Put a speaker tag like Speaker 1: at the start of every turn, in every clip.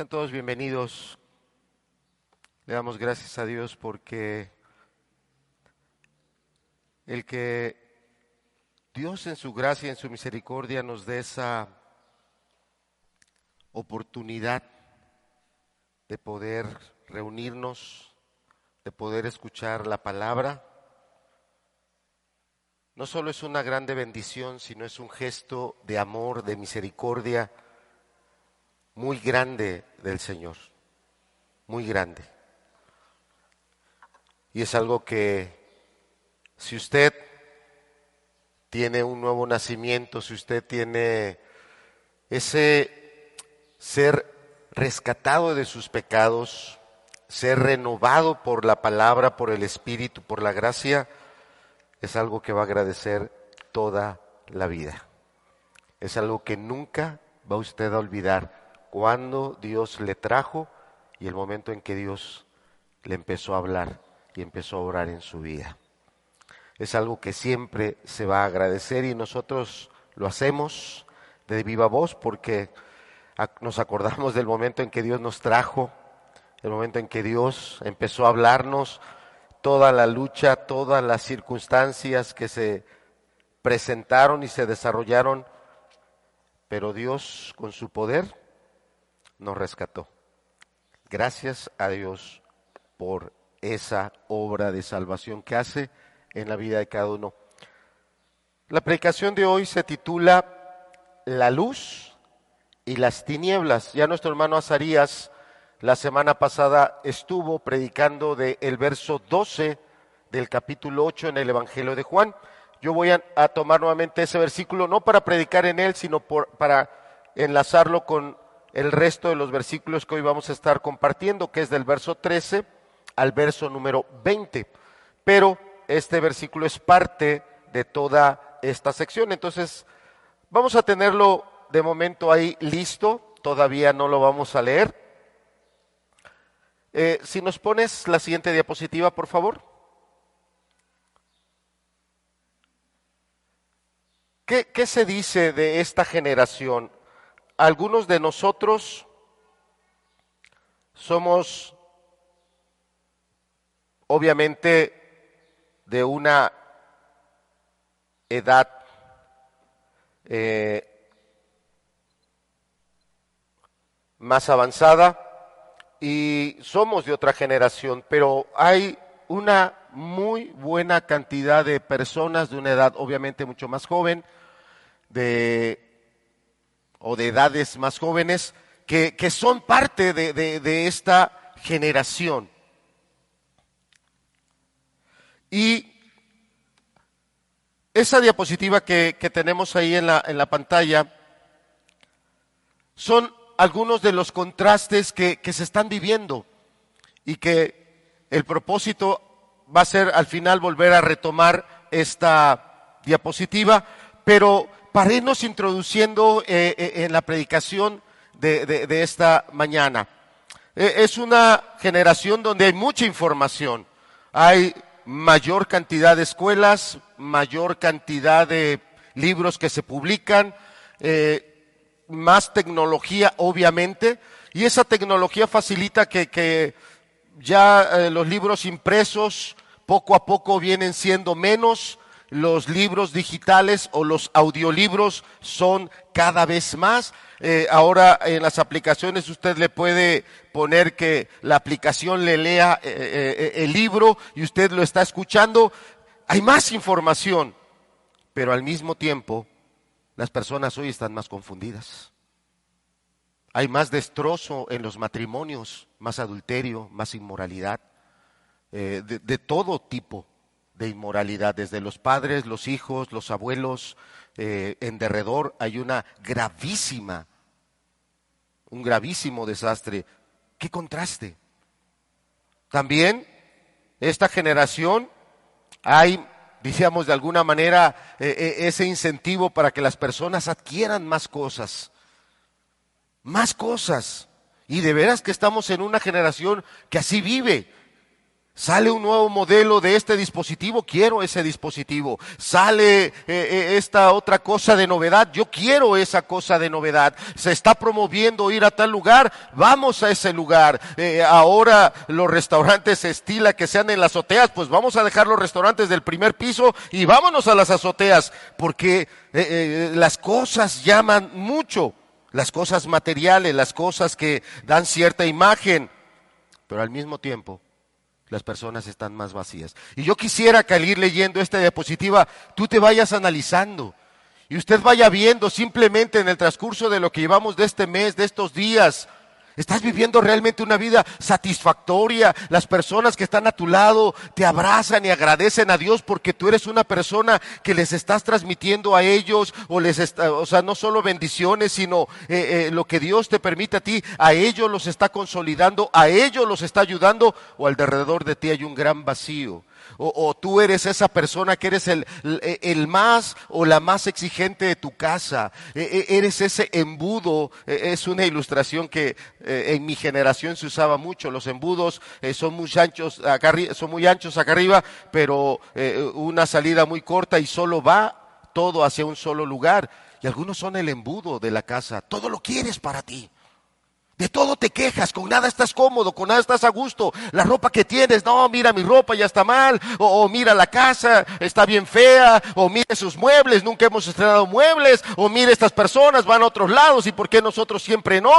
Speaker 1: Sean todos bienvenidos. Le damos gracias a Dios porque el que Dios en su gracia y en su misericordia nos dé esa oportunidad de poder reunirnos, de poder escuchar la palabra, no solo es una grande bendición, sino es un gesto de amor, de misericordia muy grande del Señor, muy grande. Y es algo que si usted tiene un nuevo nacimiento, si usted tiene ese ser rescatado de sus pecados, ser renovado por la palabra, por el Espíritu, por la gracia, es algo que va a agradecer toda la vida. Es algo que nunca va usted a olvidar cuando Dios le trajo y el momento en que Dios le empezó a hablar y empezó a orar en su vida. Es algo que siempre se va a agradecer y nosotros lo hacemos de viva voz porque nos acordamos del momento en que Dios nos trajo, el momento en que Dios empezó a hablarnos, toda la lucha, todas las circunstancias que se presentaron y se desarrollaron, pero Dios con su poder nos rescató. Gracias a Dios por esa obra de salvación que hace en la vida de cada uno. La predicación de hoy se titula La luz y las tinieblas. Ya nuestro hermano Azarías la semana pasada estuvo predicando del el verso 12 del capítulo 8 en el Evangelio de Juan. Yo voy a, tomar nuevamente ese versículo, no para predicar en él, sino para enlazarlo con el resto de los versículos que hoy vamos a estar compartiendo, que es del verso 13 al verso número 20. Pero este versículo es parte de toda esta sección. Entonces, vamos a tenerlo de momento ahí listo, todavía no lo vamos a leer. Eh, si nos pones la siguiente diapositiva, por favor. ¿Qué, ¿Qué, se dice de esta generación? Algunos de nosotros somos obviamente de una edad eh, más avanzada y somos de otra generación, pero hay una muy buena cantidad de personas de una edad obviamente mucho más joven, de o de edades más jóvenes que, son parte de, esta generación. Y esa diapositiva que, tenemos ahí en la, en la, pantalla son algunos de los contrastes que, que se están viviendo y que el propósito va a ser al final volver a retomar esta diapositiva, pero para irnos introduciendo eh, eh, en la predicación de, esta mañana. Eh, es una generación donde hay mucha información, hay mayor cantidad de escuelas, mayor cantidad de libros que se publican, más tecnología obviamente, y esa tecnología facilita que, que ya los libros impresos poco a poco vienen siendo menos, los libros digitales o los audiolibros son cada vez más. Eh, ahora en las aplicaciones usted le puede poner que la aplicación le lea eh, eh, el libro y usted lo está escuchando. Hay más información, pero al mismo tiempo las personas hoy están más confundidas. Hay más destrozo en los matrimonios, más adulterio, más inmoralidad, de todo tipo de inmoralidad, desde los padres, los hijos, los abuelos, eh, en derredor hay una gravísima, un gravísimo desastre. ¿Qué contraste? También esta generación hay, decíamos de alguna manera, eh, eh, ese incentivo para que las personas adquieran más cosas, más cosas. Y de veras que estamos en una generación que así vive Sale un nuevo modelo de este dispositivo, quiero ese dispositivo. Sale eh, eh, esta otra cosa de novedad, yo quiero esa cosa de novedad. Se está promoviendo ir a tal lugar, vamos a ese lugar. Eh, ahora los restaurantes estila que sean en las azoteas, pues vamos a dejar los restaurantes del primer piso y vámonos a las azoteas, porque las cosas llaman mucho, las cosas materiales, las cosas que dan cierta imagen, pero al mismo tiempo las personas están más vacías. Y yo quisiera que al ir leyendo esta diapositiva, tú te vayas analizando y usted vaya viendo simplemente en el transcurso de lo que llevamos de este mes, de estos días, ¿Estás viviendo realmente una vida satisfactoria? Las personas que están a tu lado te abrazan y agradecen a Dios porque tú eres una persona que les estás transmitiendo a ellos o les está, o sea, no solo bendiciones, sino eh, eh, lo que Dios te permite a ti, a ellos los está consolidando, a ellos los está ayudando o alrededor de ti hay un gran vacío o, tú eres esa persona que eres el, el, más o la más exigente de tu casa, e, e, eres ese embudo, e, es una ilustración que en mi generación se usaba mucho, los embudos son, muy anchos acá, son muy anchos acá arriba, pero una salida muy corta y solo va todo hacia un solo lugar. Y algunos son el embudo de la casa, todo lo quieres para ti. De todo te quejas, con nada estás cómodo, con nada estás a gusto. La ropa que tienes, no, mira mi ropa ya está mal, o, mira la casa, está bien fea, o mira sus muebles, nunca hemos estrenado muebles, o mira estas personas van a otros lados y por qué nosotros siempre no.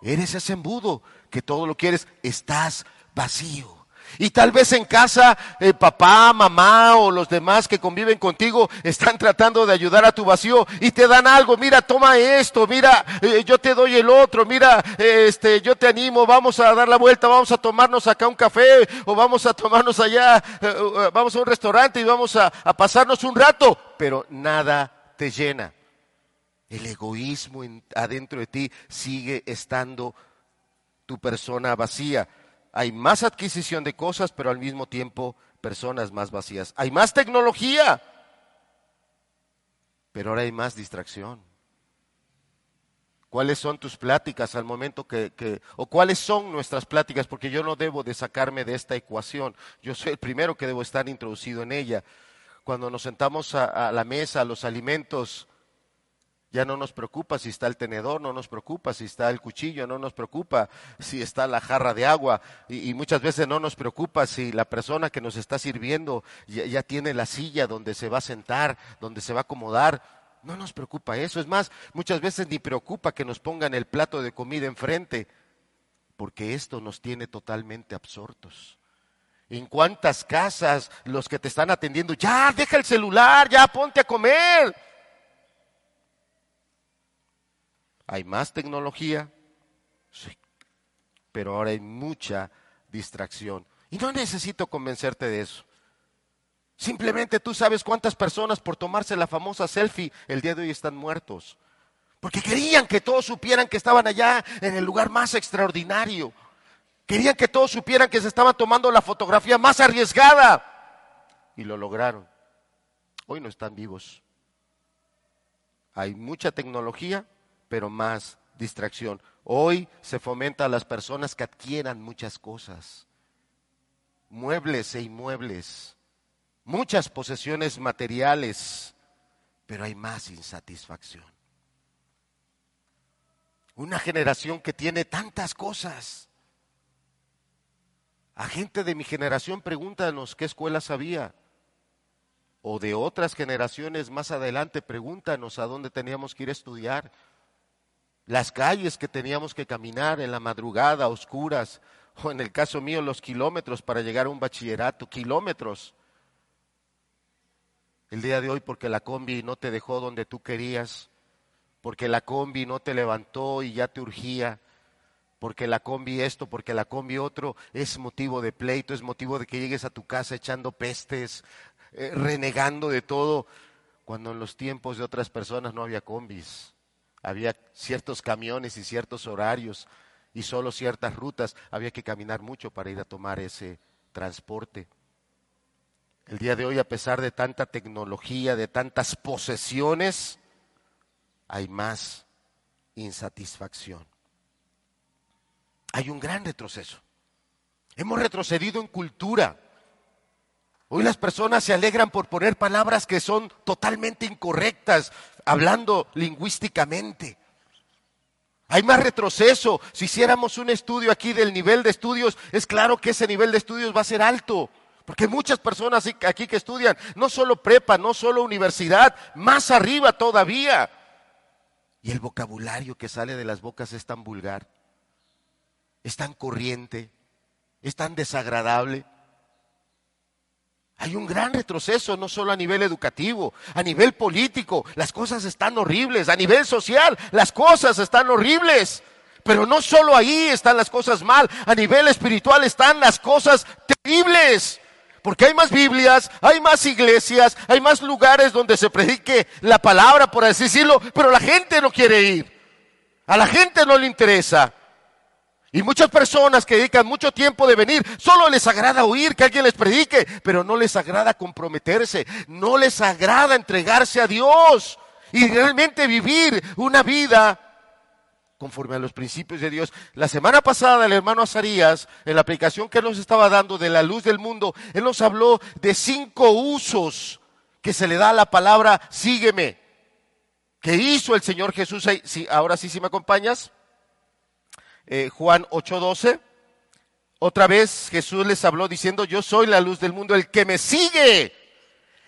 Speaker 1: Eres ese embudo que todo lo quieres, estás vacío. Y tal vez en casa eh, papá, mamá o los demás que conviven contigo están tratando de ayudar a tu vacío y te dan algo. Mira, toma esto, mira, eh, yo te doy el otro, mira, este, yo te animo, vamos a dar la vuelta, vamos a tomarnos acá un café o vamos a tomarnos allá, eh, vamos a un restaurante y vamos a, a pasarnos un rato, pero nada te llena. El egoísmo adentro de ti sigue estando tu persona vacía hay más adquisición de cosas, pero al mismo tiempo personas más vacías. Hay más tecnología, pero ahora hay más distracción. ¿Cuáles son tus pláticas al momento que, o cuáles son nuestras pláticas? Porque yo no debo de sacarme de esta ecuación. Yo soy el primero que debo estar introducido en ella. Cuando nos sentamos a, la mesa, los alimentos, ya no nos preocupa si está el tenedor, no nos preocupa si está el cuchillo, no nos preocupa si está la jarra de agua y, muchas veces no nos preocupa si la persona que nos está sirviendo ya, tiene la silla donde se va a sentar, donde se va a acomodar. No nos preocupa eso. Es más, muchas veces ni preocupa que nos pongan el plato de comida enfrente, porque esto nos tiene totalmente absortos. ¿En cuántas casas los que te están atendiendo, ya, deja el celular, ya, ponte a comer? Hay más tecnología, sí, pero ahora hay mucha distracción. Y no necesito convencerte de eso. Simplemente tú sabes cuántas personas por tomarse la famosa selfie el día de hoy están muertos. Porque querían que todos supieran que estaban allá en el lugar más extraordinario. Querían que todos supieran que se estaban tomando la fotografía más arriesgada. Y lo lograron. Hoy no están vivos. Hay mucha tecnología, pero más distracción. Hoy se fomenta a las personas que adquieran muchas cosas, muebles e inmuebles, muchas posesiones materiales, pero hay más insatisfacción. Una generación que tiene tantas cosas. A gente de mi generación pregúntanos qué escuelas había. O de otras generaciones más adelante pregúntanos a dónde teníamos que ir a estudiar las calles que teníamos que caminar en la madrugada, oscuras, o en el caso mío los kilómetros para llegar a un bachillerato, kilómetros. El día de hoy porque la combi no te dejó donde tú querías, porque la combi no te levantó y ya te urgía, porque la combi esto, porque la combi otro, es motivo de pleito, es motivo de que llegues a tu casa echando pestes, eh, renegando de todo, cuando en los tiempos de otras personas no había combis había ciertos camiones y ciertos horarios y solo ciertas rutas, había que caminar mucho para ir a tomar ese transporte. El día de hoy, a pesar de tanta tecnología, de tantas posesiones, hay más insatisfacción. Hay un gran retroceso. Hemos retrocedido en cultura. Hoy las personas se alegran por poner palabras que son totalmente incorrectas, hablando lingüísticamente. Hay más retroceso. Si hiciéramos un estudio aquí del nivel de estudios, es claro que ese nivel de estudios va a ser alto. Porque muchas personas aquí que estudian, no solo prepa, no solo universidad, más arriba todavía. Y el vocabulario que sale de las bocas es tan vulgar, es tan corriente, es tan desagradable. Hay un gran retroceso, no solo a nivel educativo, a nivel político, las cosas están horribles, a nivel social, las cosas están horribles. Pero no solo ahí están las cosas mal, a nivel espiritual están las cosas terribles. Porque hay más Biblias, hay más iglesias, hay más lugares donde se predique la palabra, por así decirlo, pero la gente no quiere ir. A la gente no le interesa. Y muchas personas que dedican mucho tiempo de venir, solo les agrada oír que alguien les predique, pero no les agrada comprometerse, no les agrada entregarse a Dios y realmente vivir una vida conforme a los principios de Dios. La semana pasada el hermano Azarías, en la aplicación que nos estaba dando de la luz del mundo, él nos habló de cinco usos que se le da a la palabra sígueme, que hizo el Señor Jesús. ahora sí, si me acompañas. Eh, Juan 8:12. Otra vez Jesús les habló diciendo, yo soy la luz del mundo, el que me sigue.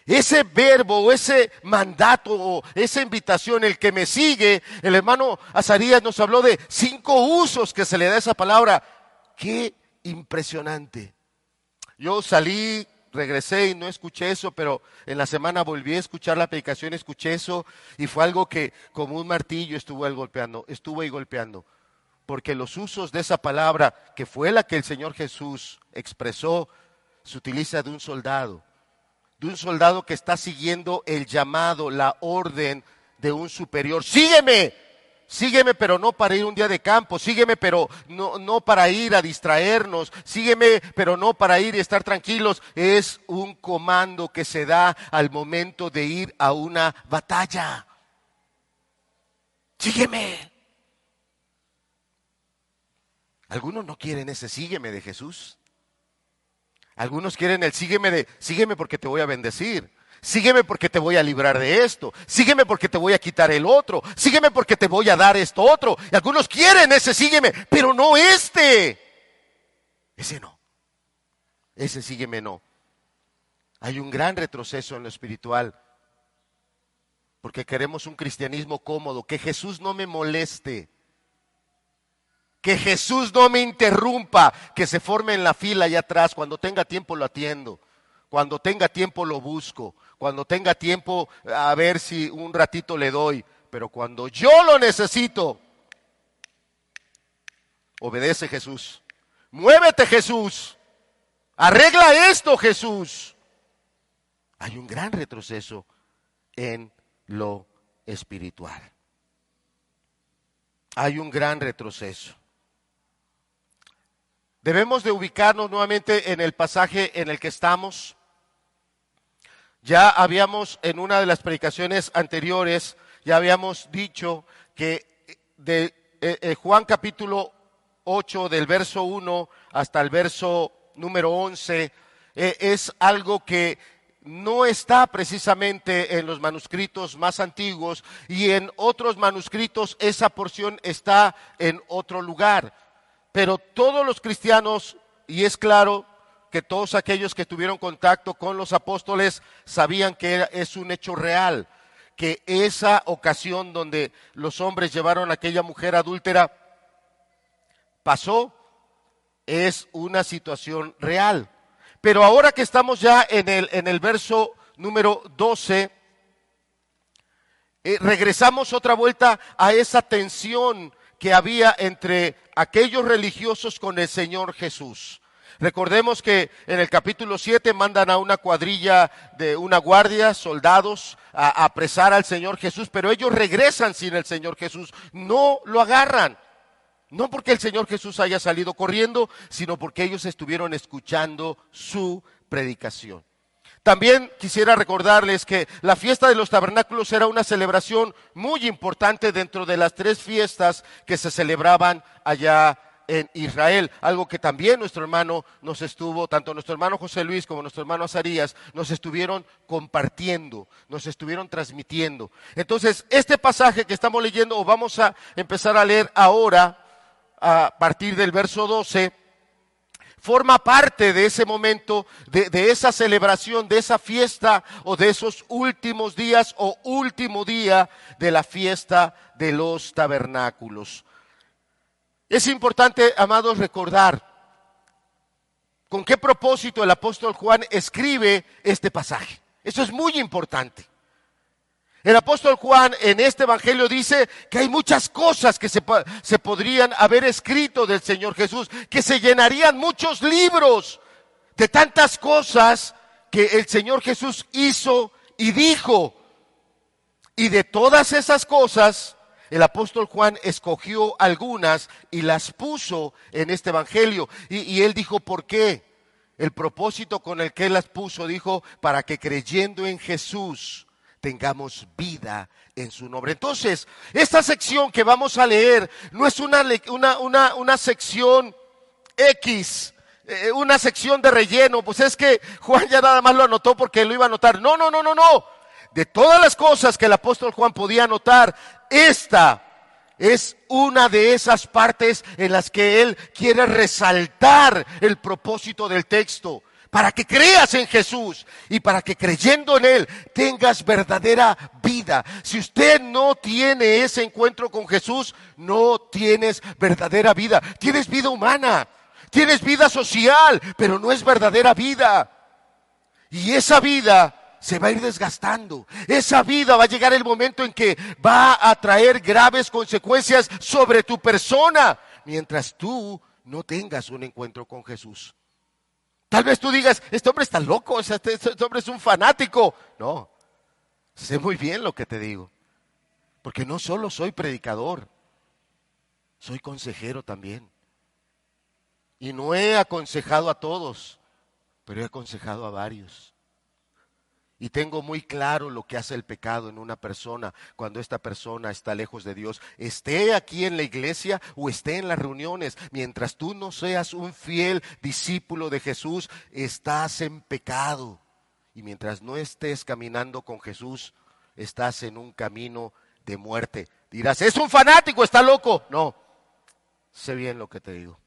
Speaker 1: Ese verbo ese mandato o esa invitación, el que me sigue, el hermano Azarías nos habló de cinco usos que se le da a esa palabra. Qué impresionante. Yo salí, regresé y no escuché eso, pero en la semana volví a escuchar la predicación, escuché eso y fue algo que como un martillo estuvo golpeando, estuvo ahí golpeando porque los usos de esa palabra, que fue la que el Señor Jesús expresó, se utiliza de un soldado, de un soldado que está siguiendo el llamado, la orden de un superior. Sígueme, sígueme, pero no para ir un día de campo, sígueme, pero no, no para ir a distraernos, sígueme, pero no para ir y estar tranquilos. Es un comando que se da al momento de ir a una batalla. Sígueme. Algunos no quieren ese sígueme de Jesús. Algunos quieren el sígueme de sígueme porque te voy a bendecir. Sígueme porque te voy a librar de esto. Sígueme porque te voy a quitar el otro. Sígueme porque te voy a dar esto otro. Y algunos quieren ese sígueme, pero no este. Ese no. Ese sígueme no. Hay un gran retroceso en lo espiritual. Porque queremos un cristianismo cómodo, que Jesús no me moleste que Jesús no me interrumpa, que se forme en la fila allá atrás, cuando tenga tiempo lo atiendo, cuando tenga tiempo lo busco, cuando tenga tiempo a ver si un ratito le doy, pero cuando yo lo necesito, obedece Jesús, muévete Jesús, arregla esto Jesús. Hay un gran retroceso en lo espiritual. Hay un gran retroceso. Debemos de ubicarnos nuevamente en el pasaje en el que estamos. Ya habíamos en una de las predicaciones anteriores, ya habíamos dicho que de eh, eh, Juan capítulo 8 del verso 1 hasta el verso número 11 eh, es algo que no está precisamente en los manuscritos más antiguos y en otros manuscritos esa porción está en otro lugar. Pero todos los cristianos, y es claro que todos aquellos que tuvieron contacto con los apóstoles sabían que es un hecho real, que esa ocasión donde los hombres llevaron a aquella mujer adúltera pasó, es una situación real. Pero ahora que estamos ya en el, en el verso número 12, eh, regresamos otra vuelta a esa tensión que había entre aquellos religiosos con el Señor Jesús. Recordemos que en el capítulo 7 mandan a una cuadrilla de una guardia, soldados, a apresar al Señor Jesús, pero ellos regresan sin el Señor Jesús, no lo agarran. No porque el Señor Jesús haya salido corriendo, sino porque ellos estuvieron escuchando su predicación. También quisiera recordarles que la fiesta de los tabernáculos era una celebración muy importante dentro de las tres fiestas que se celebraban allá en Israel, algo que también nuestro hermano nos estuvo, tanto nuestro hermano José Luis como nuestro hermano Azarías, nos estuvieron compartiendo, nos estuvieron transmitiendo. Entonces, este pasaje que estamos leyendo, o vamos a empezar a leer ahora, a partir del verso 12, forma parte de ese momento, de, esa celebración, de esa fiesta o de esos últimos días o último día de la fiesta de los tabernáculos. Es importante, amados, recordar con qué propósito el apóstol Juan escribe este pasaje. Eso es muy importante. El apóstol Juan en este Evangelio dice que hay muchas cosas que se, se, podrían haber escrito del Señor Jesús, que se llenarían muchos libros de tantas cosas que el Señor Jesús hizo y dijo. Y de todas esas cosas, el apóstol Juan escogió algunas y las puso en este Evangelio. Y, él dijo, ¿por qué? El propósito con el que él las puso, dijo, para que creyendo en Jesús tengamos vida en su nombre. Entonces, esta sección que vamos a leer no es una, una, una sección X, eh, una sección de relleno, pues es que Juan ya nada más lo anotó porque lo iba a anotar. No, no, no, no, no. De todas las cosas que el apóstol Juan podía anotar, esta es una de esas partes en las que él quiere resaltar el propósito del texto. Para que creas en Jesús y para que creyendo en Él tengas verdadera vida. Si usted no tiene ese encuentro con Jesús, no tienes verdadera vida. Tienes vida humana, tienes vida social, pero no es verdadera vida. Y esa vida se va a ir desgastando. Esa vida va a llegar el momento en que va a traer graves consecuencias sobre tu persona mientras tú no tengas un encuentro con Jesús. Tal vez tú digas, este hombre está loco, este, este hombre es un fanático. No, sé muy bien lo que te digo. Porque no solo soy predicador, soy consejero también. Y no he aconsejado a todos, pero he aconsejado a varios. Y tengo muy claro lo que hace el pecado en una persona cuando esta persona está lejos de Dios. Esté aquí en la iglesia o esté en las reuniones. Mientras tú no seas un fiel discípulo de Jesús, estás en pecado. Y mientras no estés caminando con Jesús, estás en un camino de muerte. Dirás, es un fanático, está loco. No, sé bien lo que te digo.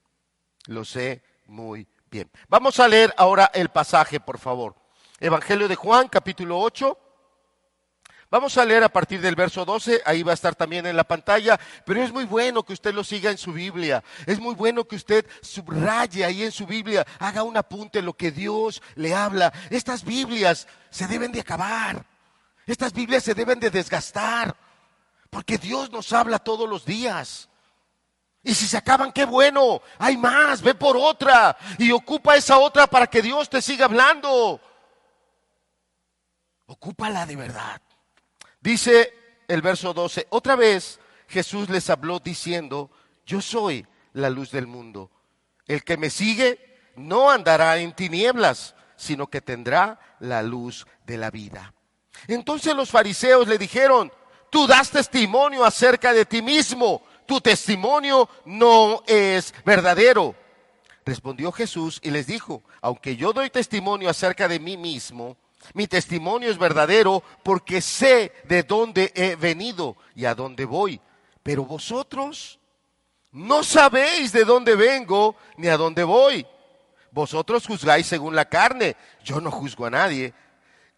Speaker 1: Lo sé muy bien. Vamos a leer ahora el pasaje, por favor. Evangelio de Juan, capítulo 8. Vamos a leer a partir del verso 12, ahí va a estar también en la pantalla, pero es muy bueno que usted lo siga en su Biblia, es muy bueno que usted subraye ahí en su Biblia, haga un apunte lo que Dios le habla. Estas Biblias se deben de acabar, estas Biblias se deben de desgastar, porque Dios nos habla todos los días. Y si se acaban, qué bueno, hay más, ve por otra y ocupa esa otra para que Dios te siga hablando. Ocúpala de verdad. Dice el verso 12, otra vez Jesús les habló diciendo, yo soy la luz del mundo. El que me sigue no andará en tinieblas, sino que tendrá la luz de la vida. Entonces los fariseos le dijeron, tú das testimonio acerca de ti mismo, tu testimonio no es verdadero. Respondió Jesús y les dijo, aunque yo doy testimonio acerca de mí mismo, mi testimonio es verdadero porque sé de dónde he venido y a dónde voy. Pero vosotros no sabéis de dónde vengo ni a dónde voy. Vosotros juzgáis según la carne. Yo no juzgo a nadie.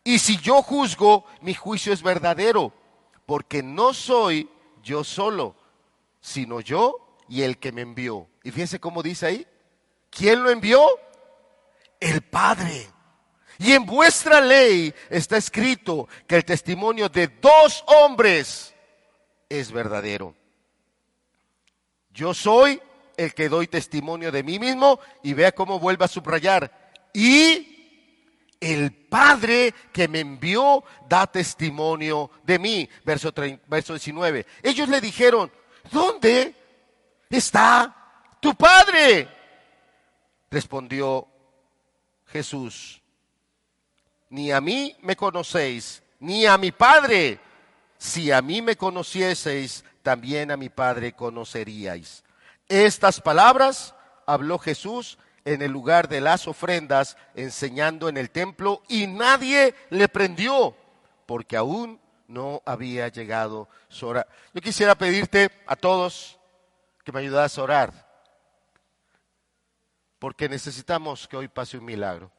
Speaker 1: Y si yo juzgo, mi juicio es verdadero, porque no soy yo solo, sino yo y el que me envió. Y fíjense cómo dice ahí. ¿Quién lo envió? El Padre. Y en vuestra ley está escrito que el testimonio de dos hombres es verdadero. Yo soy el que doy testimonio de mí mismo y vea cómo vuelve a subrayar. Y el Padre que me envió da testimonio de mí. Verso, verso 19. Ellos le dijeron, ¿dónde está tu Padre? Respondió Jesús ni a mí me conocéis, ni a mi Padre. Si a mí me conocieseis, también a mi Padre conoceríais. Estas palabras habló Jesús en el lugar de las ofrendas, enseñando en el templo, y nadie le prendió, porque aún no había llegado su hora. Yo quisiera pedirte a todos que me ayudas a orar, porque necesitamos que hoy pase un milagro.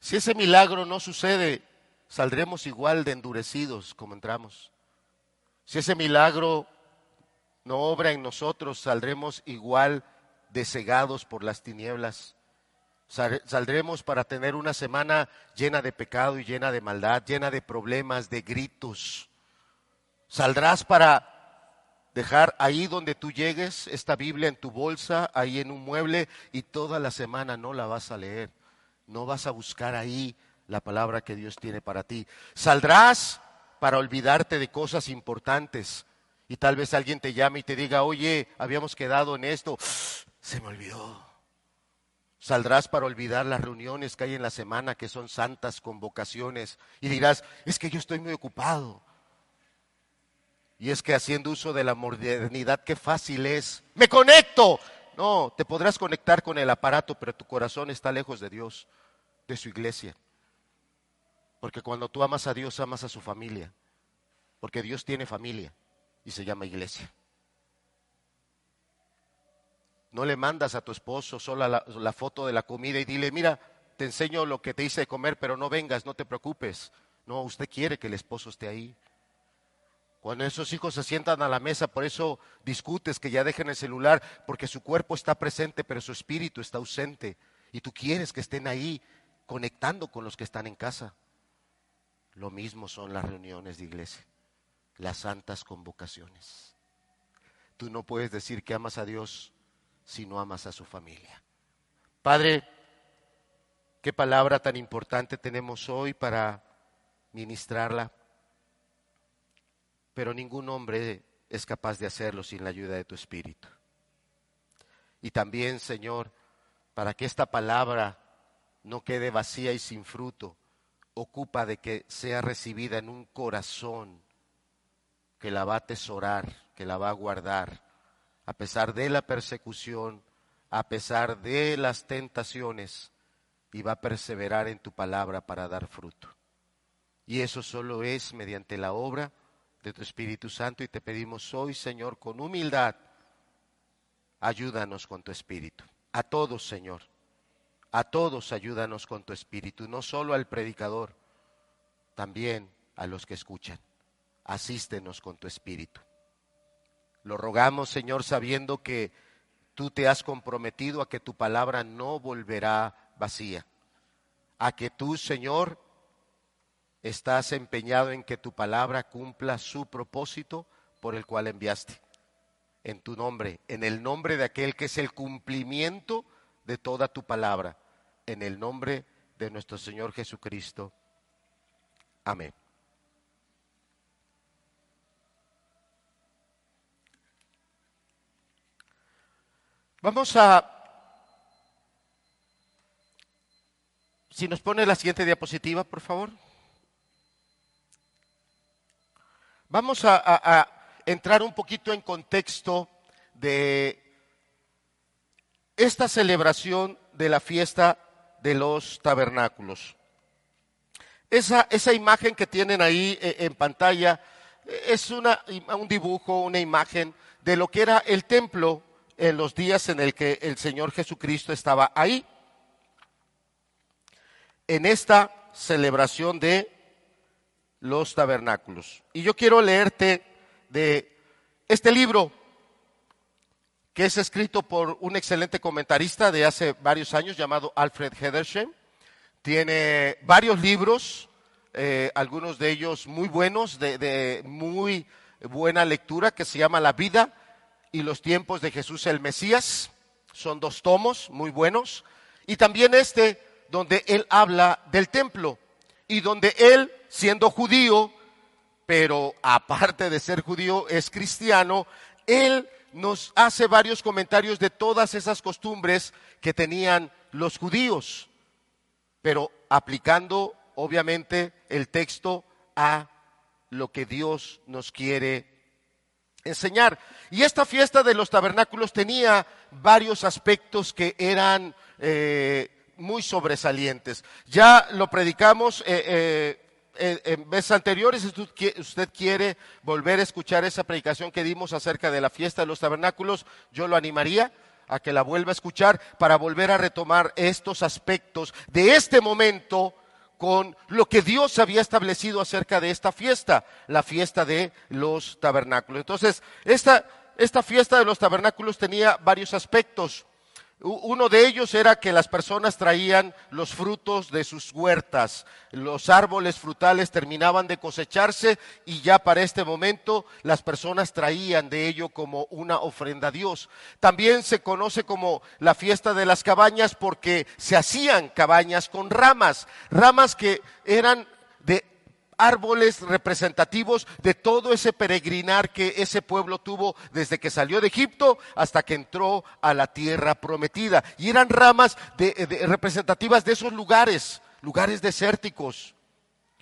Speaker 1: Si ese milagro no sucede, saldremos igual de endurecidos como entramos. Si ese milagro no obra en nosotros, saldremos igual de cegados por las tinieblas. Saldremos para tener una semana llena de pecado y llena de maldad, llena de problemas, de gritos. Saldrás para dejar ahí donde tú llegues esta Biblia en tu bolsa, ahí en un mueble, y toda la semana no la vas a leer. No vas a buscar ahí la palabra que Dios tiene para ti. Saldrás para olvidarte de cosas importantes. Y tal vez alguien te llame y te diga, oye, habíamos quedado en esto. Se me olvidó. Saldrás para olvidar las reuniones que hay en la semana, que son santas convocaciones, y dirás, es que yo estoy muy ocupado. Y es que haciendo uso de la modernidad, qué fácil es. Me conecto. No, te podrás conectar con el aparato, pero tu corazón está lejos de Dios, de su iglesia. Porque cuando tú amas a Dios, amas a su familia. Porque Dios tiene familia y se llama iglesia. No le mandas a tu esposo solo la, foto de la comida y dile, mira, te enseño lo que te hice de comer, pero no vengas, no te preocupes. No, usted quiere que el esposo esté ahí. Cuando esos hijos se sientan a la mesa, por eso discutes que ya dejen el celular, porque su cuerpo está presente, pero su espíritu está ausente. Y tú quieres que estén ahí conectando con los que están en casa. Lo mismo son las reuniones de iglesia, las santas convocaciones. Tú no puedes decir que amas a Dios si no amas a su familia. Padre, qué palabra tan importante tenemos hoy para ministrarla, pero ningún hombre es capaz de hacerlo sin la ayuda de tu Espíritu. Y también, Señor, para que esta palabra no quede vacía y sin fruto, ocupa de que sea recibida en un corazón que la va a atesorar, que la va a guardar a pesar de la persecución, a pesar de las tentaciones, y va a perseverar en tu palabra para dar fruto. Y eso solo es mediante la obra de tu Espíritu Santo y te pedimos hoy, Señor, con humildad, ayúdanos con tu Espíritu. A todos, Señor, a todos ayúdanos con tu Espíritu, no solo al predicador, también a los que escuchan. Asístenos con tu Espíritu. Lo rogamos, Señor, sabiendo que tú te has comprometido a que tu palabra no volverá vacía, a que tú, Señor, estás empeñado en que tu palabra cumpla su propósito por el cual enviaste. En tu nombre, en el nombre de aquel que es el cumplimiento de toda tu palabra, en el nombre de nuestro Señor Jesucristo. Amén. Vamos a, si nos pone la siguiente diapositiva, por favor. Vamos a, entrar un poquito en contexto de esta celebración de la fiesta de los tabernáculos. Esa, esa imagen que tienen ahí eh, en pantalla eh, es una, un dibujo, una imagen de lo que era el templo en los días en el que el Señor Jesucristo estaba ahí, en esta celebración de los tabernáculos. Y yo quiero leerte de este libro que es escrito por un excelente comentarista de hace varios años llamado Alfred Hedersheim. Tiene varios libros, eh, algunos de ellos muy buenos, de muy buena lectura, que se llama La vida y los tiempos de Jesús el Mesías. Son dos tomos muy buenos. Y también este donde él habla del templo y donde él, siendo judío, pero aparte de ser judío, es cristiano, él nos hace varios comentarios de todas esas costumbres que tenían los judíos, pero aplicando obviamente el texto a lo que Dios nos quiere enseñar. Y esta fiesta de los tabernáculos tenía varios aspectos que eran eh, muy sobresalientes. Ya lo predicamos eh, eh, en veces anteriores, usted quiere volver a escuchar esa predicación que dimos acerca de la fiesta de los tabernáculos, yo lo animaría a que la vuelva a escuchar para volver a retomar estos aspectos de este momento con lo que Dios había establecido acerca de esta fiesta, la fiesta de los tabernáculos. Entonces, esta fiesta de los tabernáculos tenía varios aspectos. Uno de ellos era que las personas traían los frutos de sus huertas. Los árboles frutales terminaban de cosecharse y ya para este momento las personas traían de ello como una ofrenda a Dios. También se conoce como la fiesta de las cabañas porque se hacían cabañas con ramas, ramas que eran de árboles representativos de todo ese peregrinar que ese pueblo tuvo desde que salió de Egipto hasta que entró a la tierra prometida. Y eran ramas representativas de esos lugares, lugares desérticos,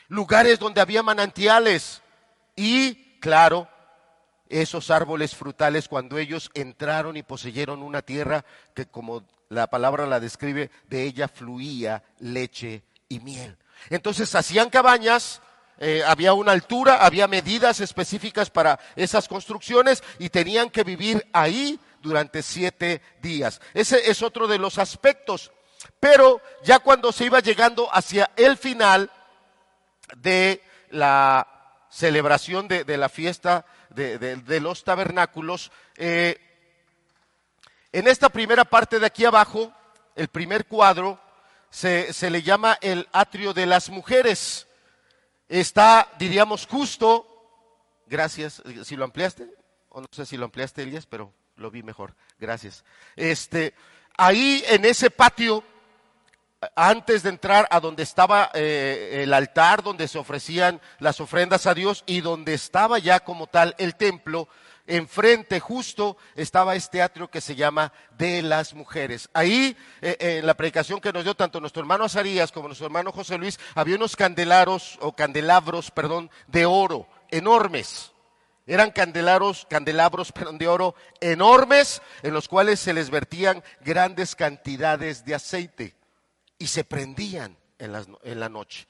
Speaker 1: lugares donde había manantiales y, claro, esos árboles frutales cuando ellos entraron y poseyeron una tierra que como la palabra la describe, de ella fluía leche y miel. Entonces hacían cabañas eh, había una altura, había medidas específicas para esas construcciones y tenían que vivir ahí durante siete días. Ese es otro de los aspectos. Pero ya cuando se iba llegando hacia el final de la celebración de, la fiesta de, los tabernáculos, eh, en esta primera parte de aquí abajo, el primer cuadro, se, se le llama el atrio de las mujeres está, diríamos, justo, gracias, si lo ampliaste, o no sé si lo ampliaste, Elías, pero lo vi mejor, gracias. Este, ahí en ese patio, antes de entrar a donde estaba eh, el altar, donde se ofrecían las ofrendas a Dios y donde estaba ya como tal el templo, enfrente justo estaba este atrio que se llama de las mujeres. Ahí, eh, en la predicación que nos dio tanto nuestro hermano Azarías como nuestro hermano José Luis, había unos candelaros o candelabros, perdón, de oro, enormes. Eran candelabros, candelabros, perdón, de oro enormes en los cuales se les vertían grandes cantidades de aceite y se prendían en la noche.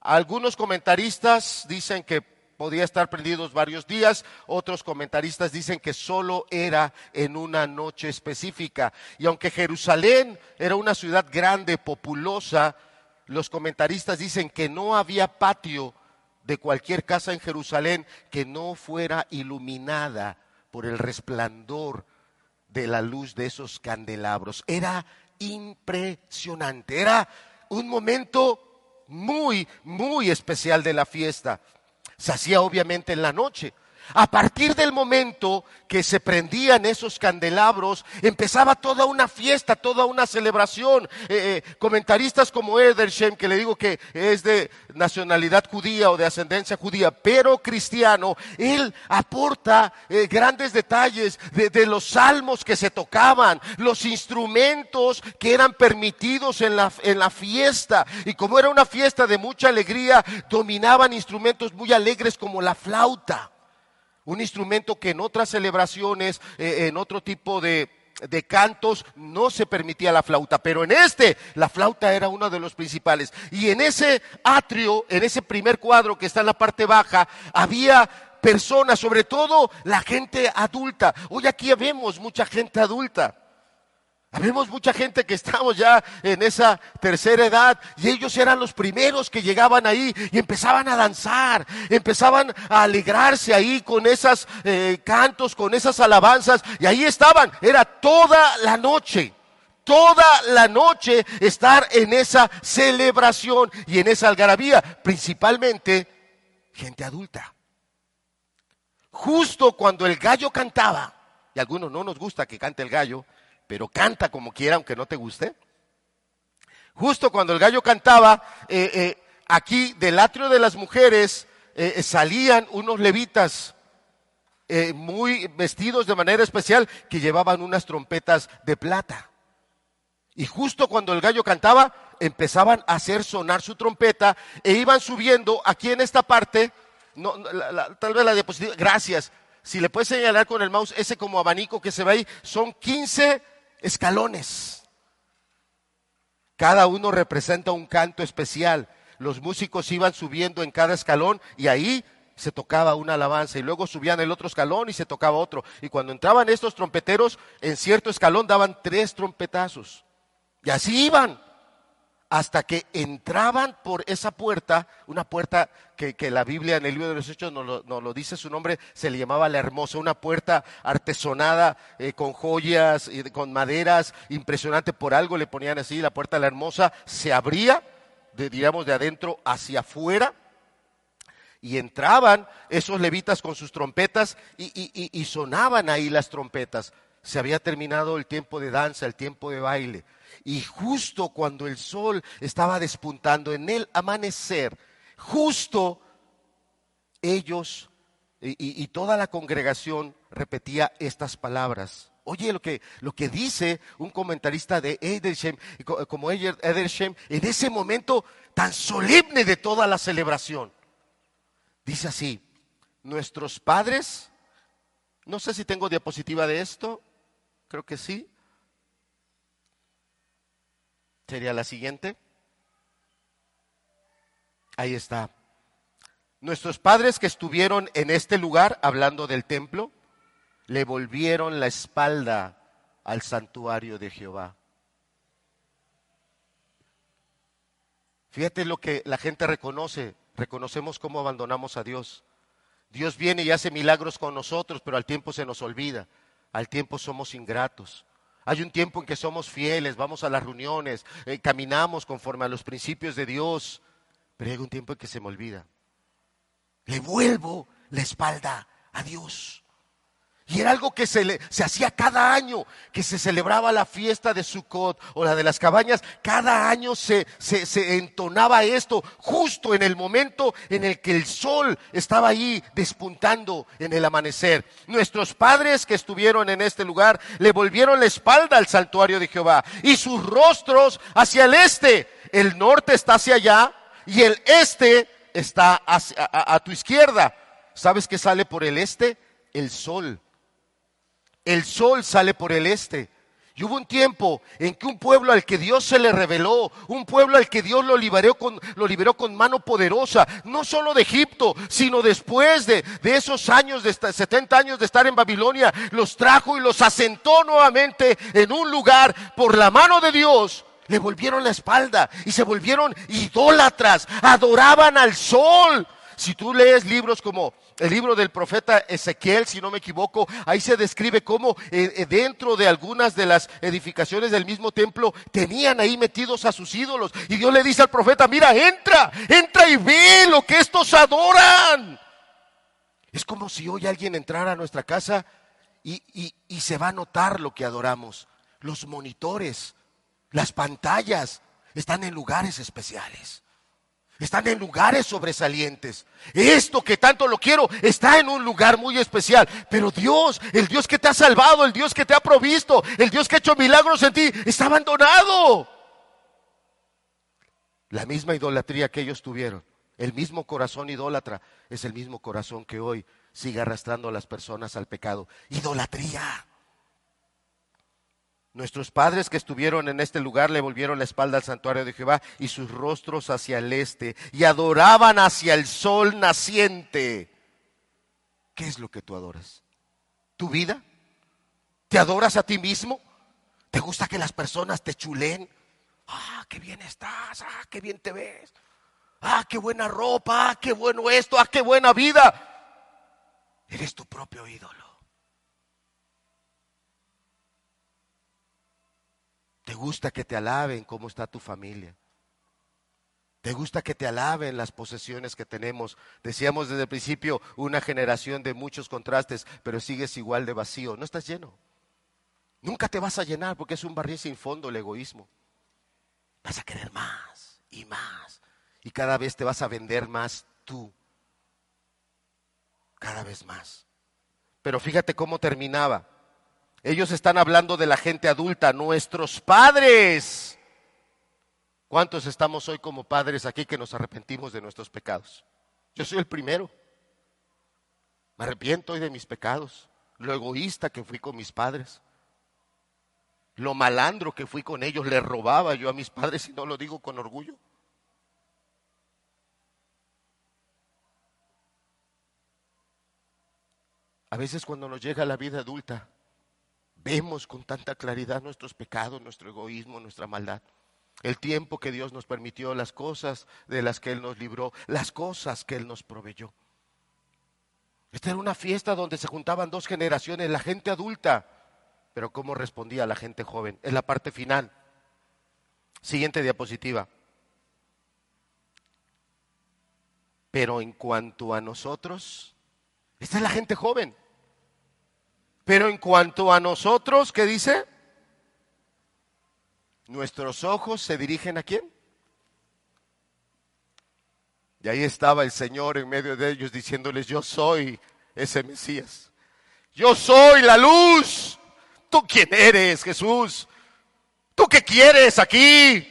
Speaker 1: Algunos comentaristas dicen que podía estar prendidos varios días. Otros comentaristas dicen que solo era en una noche específica. Y aunque Jerusalén era una ciudad grande, populosa, los comentaristas dicen que no había patio de cualquier casa en Jerusalén que no fuera iluminada por el resplandor de la luz de esos candelabros. Era impresionante, era un momento muy, muy especial de la fiesta. Se hacía obviamente en la noche. A partir del momento que se prendían esos candelabros, empezaba toda una fiesta, toda una celebración. Eh, eh, comentaristas como Edershem, que le digo que es de nacionalidad judía o de ascendencia judía, pero cristiano, él aporta eh, grandes detalles de, los salmos que se tocaban, los instrumentos que eran permitidos en la, en la fiesta. Y como era una fiesta de mucha alegría, dominaban instrumentos muy alegres como la flauta un instrumento que en otras celebraciones, eh, en otro tipo de, de cantos no se permitía la flauta, pero en este la flauta era uno de los principales. Y en ese atrio, en ese primer cuadro que está en la parte baja, había personas, sobre todo la gente adulta. Hoy aquí vemos mucha gente adulta. Habemos mucha gente que estamos ya en esa tercera edad y ellos eran los primeros que llegaban ahí y empezaban a danzar, empezaban a alegrarse ahí con esos eh, cantos, con esas alabanzas y ahí estaban, era toda la noche, toda la noche estar en esa celebración y en esa algarabía, principalmente gente adulta. Justo cuando el gallo cantaba, y algunos no nos gusta que cante el gallo, pero canta como quiera, aunque no te guste. Justo cuando el gallo cantaba, eh, eh, aquí del atrio de las mujeres eh, salían unos levitas muy vestidos de manera especial que llevaban unas trompetas de plata. Y justo cuando el gallo cantaba, empezaban a hacer sonar su trompeta e iban subiendo aquí en esta parte, tal vez la diapositiva, gracias, si le puedes señalar con el mouse, ese como abanico que se ve ahí, son 15 escalones. Cada uno representa un canto especial. Los músicos iban subiendo en cada escalón y ahí se tocaba una alabanza y luego subían el otro escalón y se tocaba otro. Y cuando entraban estos trompeteros, en cierto escalón daban tres trompetazos. Y así iban hasta que entraban por esa puerta, una puerta que, la Biblia en el libro de los Hechos nos lo, dice su nombre, se le llamaba la hermosa, una puerta artesonada eh, con joyas, y con maderas, impresionante, por algo le ponían así, la puerta la hermosa se abría, de, digamos, de adentro hacia afuera, y entraban esos levitas con sus trompetas y, sonaban ahí las trompetas. Se había terminado el tiempo de danza, el tiempo de baile. Y justo cuando el sol estaba despuntando en el amanecer, justo ellos y, toda la congregación repetía estas palabras. Oye lo que, lo que dice un comentarista de Edershem, como Edershem, en ese momento tan solemne de toda la celebración. Dice así, nuestros padres, no sé si tengo diapositiva de esto, creo que sí. Sería la siguiente. Ahí está. Nuestros padres que estuvieron en este lugar hablando del templo, le volvieron la espalda al santuario de Jehová. Fíjate lo que la gente reconoce reconocemos cómo abandonamos a Dios. Dios viene y hace milagros con nosotros, pero al tiempo se nos olvida. Al tiempo somos ingratos. Hay un tiempo en que somos fieles, vamos a las reuniones, eh, caminamos conforme a los principios de Dios, pero hay un tiempo en que se me olvida. Le vuelvo la espalda a Dios. Algo que se, hacía cada año, que se celebraba la fiesta de Sukkot o la de las cabañas. Cada año se, entonaba esto justo en el momento en el que el sol estaba ahí despuntando en el amanecer. Nuestros padres que estuvieron en este lugar le volvieron la espalda al santuario de Jehová y sus rostros hacia el este. El norte está hacia allá y el este está a tu izquierda. ¿Sabes qué sale por el este? El sol el sol sale por el este. Y hubo un tiempo en que un pueblo al que Dios se le reveló, un pueblo al que Dios lo liberó con, lo liberó con mano poderosa, no solo de Egipto, sino después de, esos años, de 70 años de estar en Babilonia, los trajo y los asentó nuevamente en un lugar por la mano de Dios. Le volvieron la espalda y se volvieron idólatras, adoraban al sol. Si tú lees libros como el libro del profeta Ezequiel, si no me equivoco, ahí se describe cómo eh, eh, dentro de algunas de las edificaciones del mismo templo tenían ahí metidos a sus ídolos. Y Dios le dice al profeta, mira, entra, entra y ve lo que estos adoran. Es como si hoy alguien entrara a nuestra casa y, y se va a notar lo que adoramos. Los monitores, las pantallas están en lugares especiales. Están en lugares sobresalientes. Esto que tanto lo quiero está en un lugar muy especial. Pero Dios, el Dios que te ha salvado, el Dios que te ha provisto, el Dios que ha hecho milagros en ti, está abandonado. La misma idolatría que ellos tuvieron, el mismo corazón idólatra, es el mismo corazón que hoy sigue arrastrando a las personas al pecado. Idolatría. Nuestros padres que estuvieron en este lugar le volvieron la espalda al santuario de Jehová y sus rostros hacia el este y adoraban hacia el sol naciente. ¿Qué es lo que tú adoras? ¿Tu vida? ¿Te adoras a ti mismo? ¿Te gusta que las personas te chulen? Ah, qué bien estás, ah, qué bien te ves. Ah, qué buena ropa, ah, qué bueno esto, ah, qué buena vida. Eres tu propio ídolo. ¿Te gusta que te alaben cómo está tu familia? ¿Te gusta que te alaben las posesiones que tenemos? Decíamos desde el principio, una generación de muchos contrastes, pero sigues igual de vacío. No estás lleno. Nunca te vas a llenar porque es un barril sin fondo el egoísmo. Vas a querer más y más. Y cada vez te vas a vender más tú. Cada vez más. Pero fíjate cómo terminaba. Ellos están hablando de la gente adulta, nuestros padres. ¿Cuántos estamos hoy como padres aquí que nos arrepentimos de nuestros pecados? Yo soy el primero. Me arrepiento hoy de mis pecados, lo egoísta que fui con mis padres, lo malandro que fui con ellos, le robaba yo a mis padres y no lo digo con orgullo. A veces cuando nos llega la vida adulta, vemos con tanta claridad nuestros pecados, nuestro egoísmo, nuestra maldad. El tiempo que Dios nos permitió, las cosas de las que Él nos libró, las cosas que Él nos proveyó. Esta era una fiesta donde se juntaban dos generaciones, la gente adulta, pero ¿cómo respondía la gente joven? Es la parte final. Siguiente diapositiva. Pero en cuanto a nosotros, esta es la gente joven. Pero en cuanto a nosotros, ¿qué dice? Nuestros ojos se dirigen a quién? Y ahí estaba el Señor en medio de ellos diciéndoles, yo soy ese Mesías. Yo soy la luz. ¿Tú quién eres, Jesús? ¿Tú qué quieres aquí?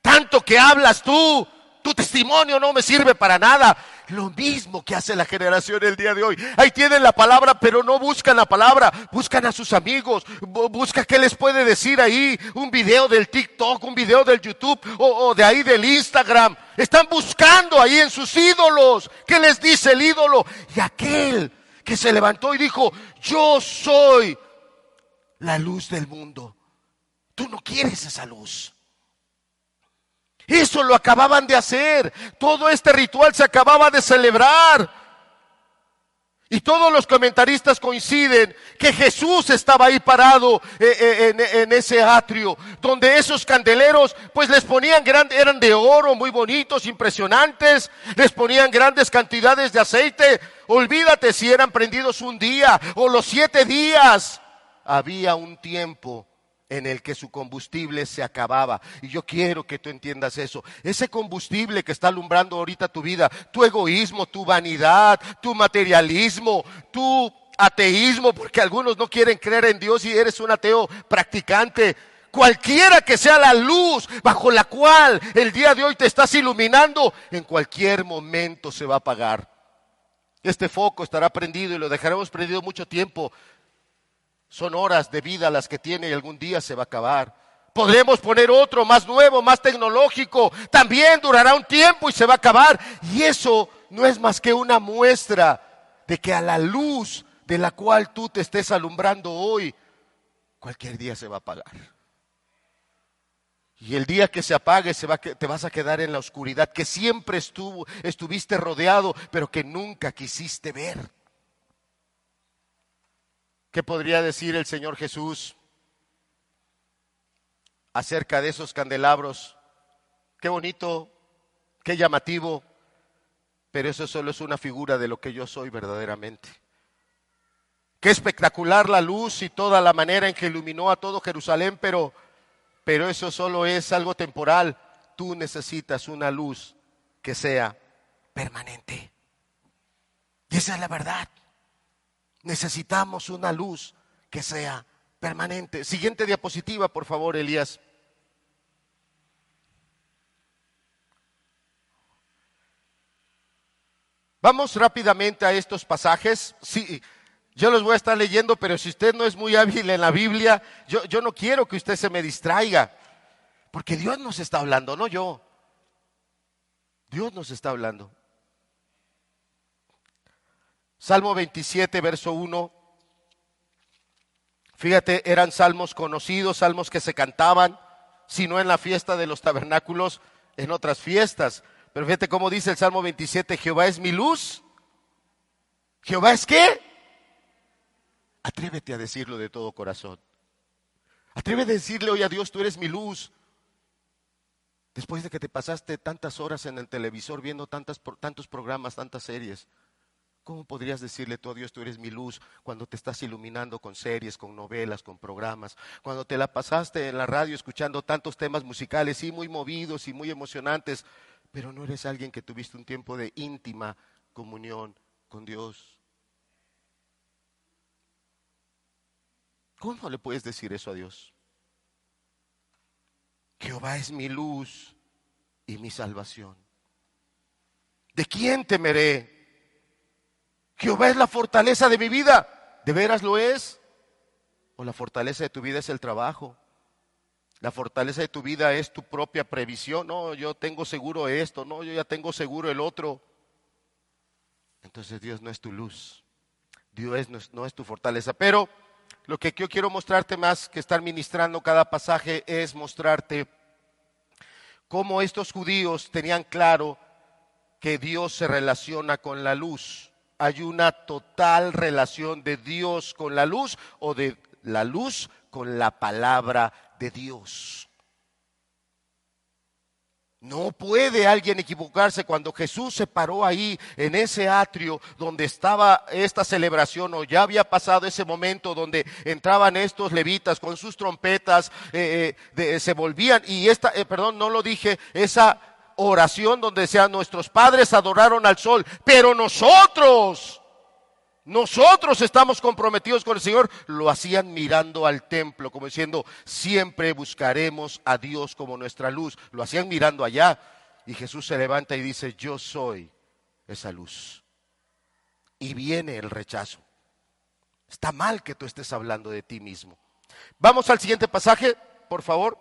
Speaker 1: Tanto que hablas tú. Tu testimonio no me sirve para nada. Lo mismo que hace la generación el día de hoy. Ahí tienen la palabra, pero no buscan la palabra. Buscan a sus amigos. Busca qué les puede decir ahí. Un video del TikTok, un video del YouTube o, o de ahí del Instagram. Están buscando ahí en sus ídolos. ¿Qué les dice el ídolo? Y aquel que se levantó y dijo, yo soy la luz del mundo. Tú no quieres esa luz. Eso lo acababan de hacer. Todo este ritual se acababa de celebrar. Y todos los comentaristas coinciden que Jesús estaba ahí parado eh, eh, en, ese atrio, donde esos candeleros pues les ponían grandes, eran de oro, muy bonitos, impresionantes, les ponían grandes cantidades de aceite. Olvídate si eran prendidos un día o los siete días. Había un tiempo en el que su combustible se acababa. Y yo quiero que tú entiendas eso. Ese combustible que está alumbrando ahorita tu vida, tu egoísmo, tu vanidad, tu materialismo, tu ateísmo, porque algunos no quieren creer en Dios y eres un ateo practicante. Cualquiera que sea la luz bajo la cual el día de hoy te estás iluminando, en cualquier momento se va a apagar. Este foco estará prendido y lo dejaremos prendido mucho tiempo, son horas de vida las que tiene y algún día se va a acabar. Podremos poner otro más nuevo, más tecnológico. También durará un tiempo y se va a acabar. Y eso no es más que una muestra de que a la luz de la cual tú te estés alumbrando hoy, cualquier día se va a apagar. Y el día que se apague se va, te vas a quedar en la oscuridad que siempre estuvo, estuviste rodeado, pero que nunca quisiste ver. ¿Qué podría decir el Señor Jesús acerca de esos candelabros? Qué bonito, qué llamativo, pero eso solo es una figura de lo que yo soy verdaderamente. Qué espectacular la luz y toda la manera en que iluminó a todo Jerusalén, pero, pero eso solo es algo temporal. Tú necesitas una luz que sea permanente. Y esa es la verdad. Necesitamos una luz que sea permanente. Siguiente diapositiva, por favor, Elías. Vamos rápidamente a estos pasajes. Sí, yo los voy a estar leyendo, pero si usted no es muy hábil en la Biblia, yo, yo no quiero que usted se me distraiga, porque Dios nos está hablando, no yo. Dios nos está hablando. Salmo 27, verso 1. Fíjate, eran salmos conocidos, salmos que se cantaban, si no en la fiesta de los tabernáculos, en otras fiestas. Pero fíjate cómo dice el Salmo 27, Jehová es mi luz. ¿Jehová es qué? Atrévete a decirlo de todo corazón. Atrévete a decirle hoy a Dios, tú eres mi luz. Después de que te pasaste tantas horas en el televisor viendo tantas, tantos programas, tantas series, ¿Cómo podrías decirle tú a Dios, tú eres mi luz, cuando te estás iluminando con series, con novelas, con programas? Cuando te la pasaste en la radio escuchando tantos temas musicales, sí, muy movidos y muy emocionantes, pero no eres alguien que tuviste un tiempo de íntima comunión con Dios. ¿Cómo le puedes decir eso a Dios? Jehová es mi luz y mi salvación. ¿De quién temeré? Jehová es la fortaleza de mi vida. ¿De veras lo es? ¿O la fortaleza de tu vida es el trabajo? La fortaleza de tu vida es tu propia previsión. No, yo tengo seguro esto, no, yo ya tengo seguro el otro. Entonces Dios no es tu luz. Dios no es, no es tu fortaleza. Pero lo que yo quiero mostrarte más que estar ministrando cada pasaje es mostrarte cómo estos judíos tenían claro que Dios se relaciona con la luz. Hay una total relación de Dios con la luz o de la luz con la palabra de Dios. No puede alguien equivocarse cuando Jesús se paró ahí en ese atrio donde estaba esta celebración o ya había pasado ese momento donde entraban estos levitas con sus trompetas, eh, eh, se volvían y esta, eh, perdón, no lo dije, esa oración donde decían nuestros padres adoraron al sol, pero nosotros nosotros estamos comprometidos con el Señor. Lo hacían mirando al templo, como diciendo, siempre buscaremos a Dios como nuestra luz. Lo hacían mirando allá. Y Jesús se levanta y dice, yo soy esa luz. Y viene el rechazo. Está mal que tú estés hablando de ti mismo. Vamos al siguiente pasaje, por favor.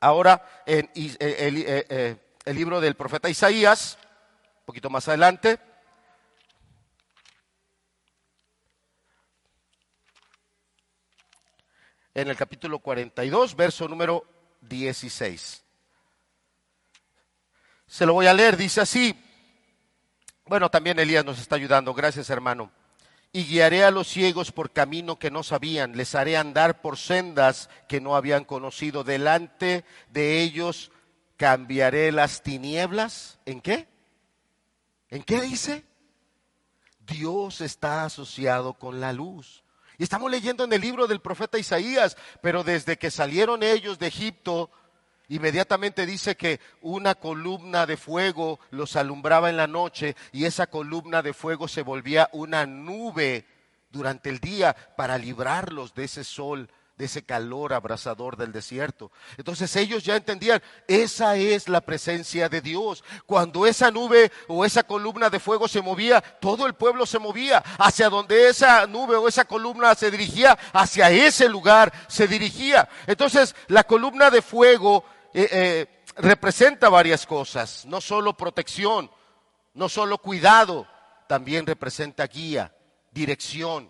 Speaker 1: Ahora en el, eh, eh, el libro del profeta Isaías, un poquito más adelante. en el capítulo 42, verso número 16. Se lo voy a leer, dice así. Bueno, también Elías nos está ayudando, gracias hermano. Y guiaré a los ciegos por camino que no sabían, les haré andar por sendas que no habían conocido. Delante de ellos cambiaré las tinieblas. ¿En qué? ¿En qué dice? Dios está asociado con la luz. Y estamos leyendo en el libro del profeta Isaías, pero desde que salieron ellos de Egipto, inmediatamente dice que una columna de fuego los alumbraba en la noche y esa columna de fuego se volvía una nube durante el día para librarlos de ese sol de ese calor abrasador del desierto. Entonces ellos ya entendían, esa es la presencia de Dios. Cuando esa nube o esa columna de fuego se movía, todo el pueblo se movía. Hacia donde esa nube o esa columna se dirigía, hacia ese lugar se dirigía. Entonces la columna de fuego eh, eh, representa varias cosas, no solo protección, no solo cuidado, también representa guía, dirección.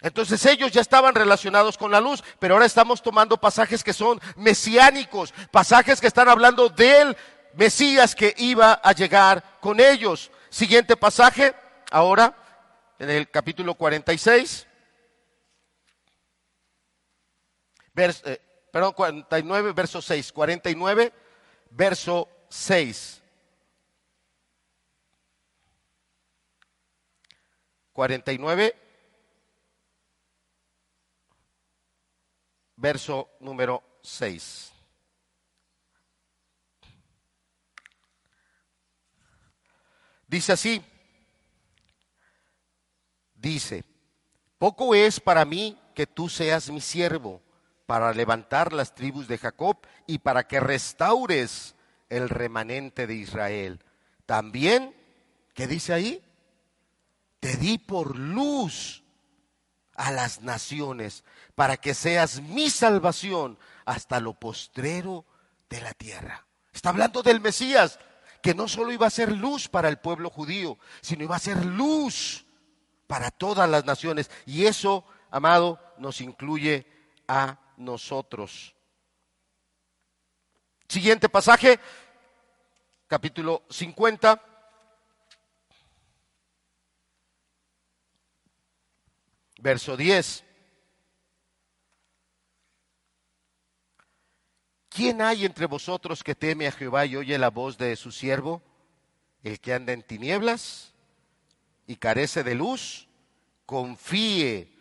Speaker 1: Entonces ellos ya estaban relacionados con la luz, pero ahora estamos tomando pasajes que son mesiánicos, pasajes que están hablando del Mesías que iba a llegar con ellos. Siguiente pasaje, ahora en el capítulo 46, eh, perdón, 49, verso 6, 49, verso 6. 49, verso número 6. Dice así, dice, poco es para mí que tú seas mi siervo para levantar las tribus de Jacob y para que restaures el remanente de Israel. También, ¿qué dice ahí? Te di por luz a las naciones, para que seas mi salvación hasta lo postrero de la tierra. Está hablando del Mesías, que no solo iba a ser luz para el pueblo judío, sino iba a ser luz para todas las naciones. Y eso, amado, nos incluye a nosotros. Siguiente pasaje, capítulo 50. verso 10. ¿Quién hay entre vosotros que teme a Jehová y oye la voz de su siervo? El que anda en tinieblas y carece de luz, confíe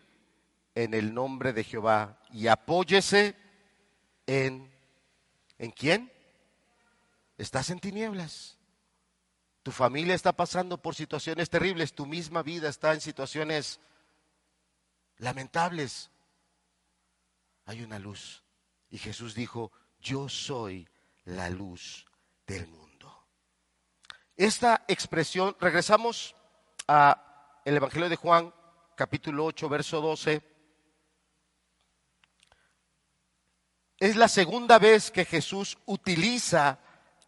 Speaker 1: en el nombre de Jehová y apóyese en ¿en quién? Estás en tinieblas. Tu familia está pasando por situaciones terribles, tu misma vida está en situaciones lamentables, hay una luz. Y Jesús dijo, yo soy la luz del mundo. Esta expresión, regresamos a el Evangelio de Juan, capítulo 8, verso 12. Es la segunda vez que Jesús utiliza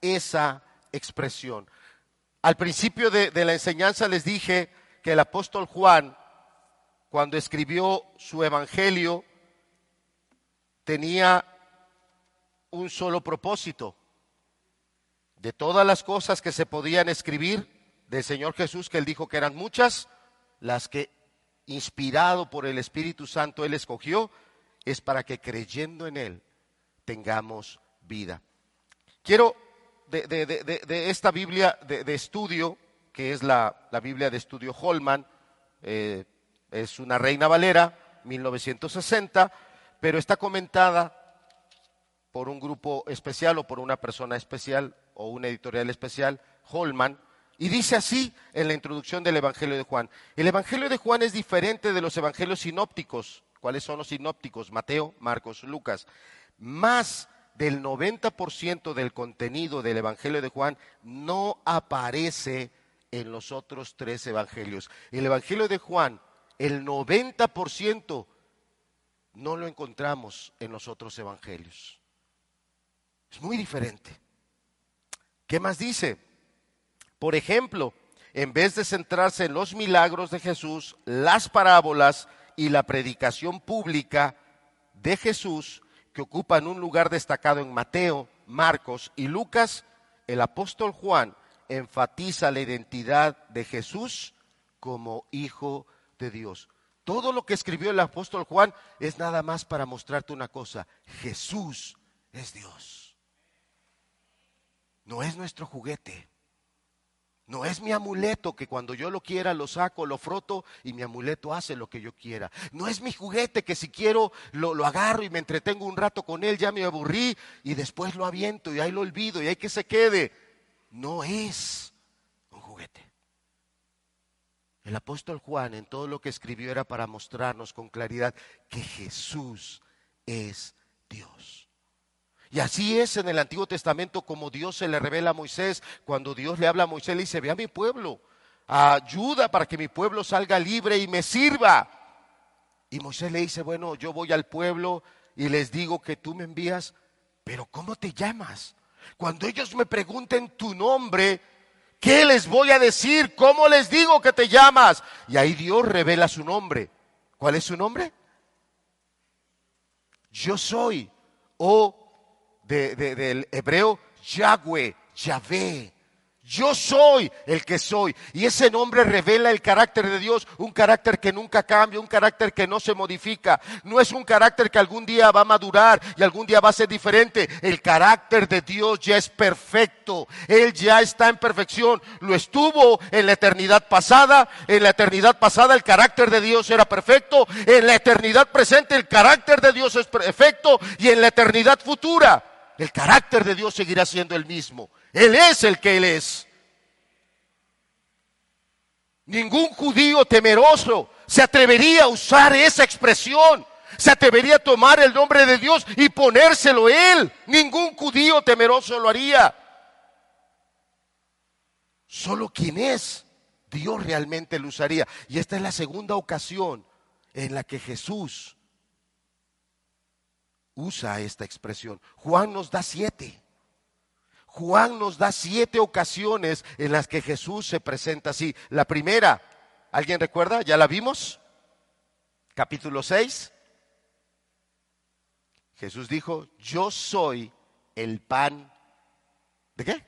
Speaker 1: esa expresión. Al principio de, de, la enseñanza les dije que el apóstol Juan, cuando escribió su Evangelio, tenía un solo propósito. De todas las cosas que se podían escribir del Señor Jesús, que él dijo que eran muchas, las que inspirado por el Espíritu Santo él escogió, es para que creyendo en él tengamos vida. Quiero de, de, esta Biblia de, estudio, que es la, la, Biblia de estudio Holman, eh, es una Reina Valera, 1960, pero está comentada por un grupo especial o por una persona especial o una editorial especial, Holman, y dice así en la introducción del Evangelio de Juan. El Evangelio de Juan es diferente de los Evangelios sinópticos. ¿Cuáles son los sinópticos? Mateo, Marcos, Lucas. Más del 90% del contenido del Evangelio de Juan no aparece en los otros tres Evangelios. El Evangelio de Juan, el 90% no lo encontramos en los otros Evangelios. Es muy diferente. ¿Qué más dice? Por ejemplo, en vez de centrarse en los milagros de Jesús, las parábolas y la predicación pública de Jesús, que ocupan un lugar destacado en Mateo, Marcos y Lucas, el apóstol Juan enfatiza la identidad de Jesús como hijo de Dios. Todo lo que escribió el apóstol Juan es nada más para mostrarte una cosa, Jesús es Dios. No es nuestro juguete. No es mi amuleto que cuando yo lo quiera lo saco, lo froto y mi amuleto hace lo que yo quiera. No es mi juguete que si quiero lo, lo, agarro y me entretengo un rato con él, ya me aburrí y después lo aviento y ahí lo olvido y ahí que se quede. No es un juguete. El apóstol Juan en todo lo que escribió era para mostrarnos con claridad que Jesús es Dios. Y así es en el Antiguo Testamento como Dios se le revela a Moisés. Cuando Dios le habla a Moisés, le dice, ve a mi pueblo, ayuda para que mi pueblo salga libre y me sirva. Y Moisés le dice, bueno, yo voy al pueblo y les digo que tú me envías, pero ¿cómo te llamas? Cuando ellos me pregunten tu nombre, ¿qué les voy a decir? ¿Cómo les digo que te llamas? Y ahí Dios revela su nombre. ¿Cuál es su nombre? Yo soy, o del hebreo Yahweh, Yahvé. Yo soy el que soy. Y ese nombre revela el carácter de Dios, un carácter que nunca cambia, un carácter que no se modifica. No es un carácter que algún día va a madurar y algún día va a ser diferente. El carácter de Dios ya es perfecto. Él ya está en perfección. Lo estuvo en la eternidad pasada. En la eternidad pasada el carácter de Dios era perfecto. En la eternidad presente el carácter de Dios es perfecto. Y en la eternidad futura el carácter de Dios seguirá siendo el mismo. Él es el que Él es. Ningún judío temeroso se atrevería a usar esa expresión. Se atrevería a tomar el nombre de Dios y ponérselo Él. Ningún judío temeroso lo haría. Solo quien es, Dios realmente lo usaría. Y esta es la segunda ocasión en la que Jesús usa esta expresión. Juan nos da siete. Juan nos da siete ocasiones en las que Jesús se presenta así. La primera, ¿alguien recuerda? ¿Ya la vimos? Capítulo 6. Jesús dijo, yo soy el pan. ¿De qué?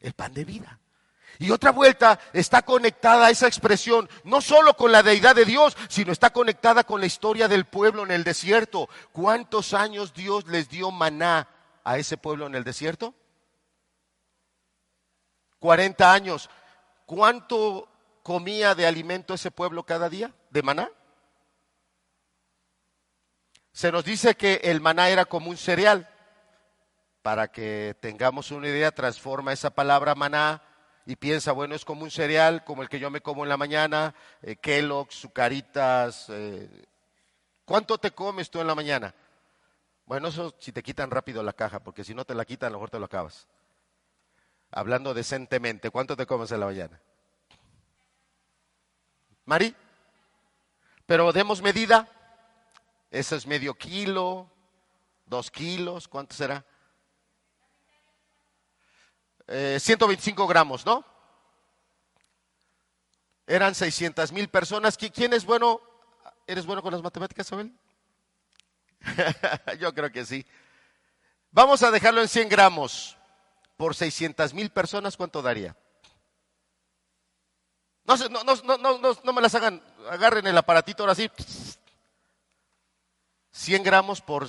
Speaker 1: El pan de vida. Y otra vuelta está conectada a esa expresión, no solo con la deidad de Dios, sino está conectada con la historia del pueblo en el desierto. ¿Cuántos años Dios les dio maná a ese pueblo en el desierto? 40 años. ¿Cuánto comía de alimento ese pueblo cada día? ¿De maná? Se nos dice que el maná era como un cereal. Para que tengamos una idea, transforma esa palabra maná y piensa, bueno, es como un cereal como el que yo me como en la mañana, eh, Kellogg's, Zucaritas. Eh, ¿Cuánto te comes tú en la mañana? Bueno, eso si te quitan rápido la caja, porque si no te la quitan, a lo mejor te lo acabas. Hablando decentemente, ¿cuánto te comes en la mañana? Mari. Pero demos medida. Eso es medio kilo, dos kilos, ¿cuánto será? 125 eh, gramos, ¿no? Eran 600 mil personas. ¿Quién es bueno? ¿Eres bueno con las matemáticas, Abel? Yo creo que sí. Vamos a dejarlo en 100 gramos. Por 600 mil personas, ¿cuánto daría? No, no, no, no, no, me las hagan, agarren el aparatito ahora sí. 100 gramos por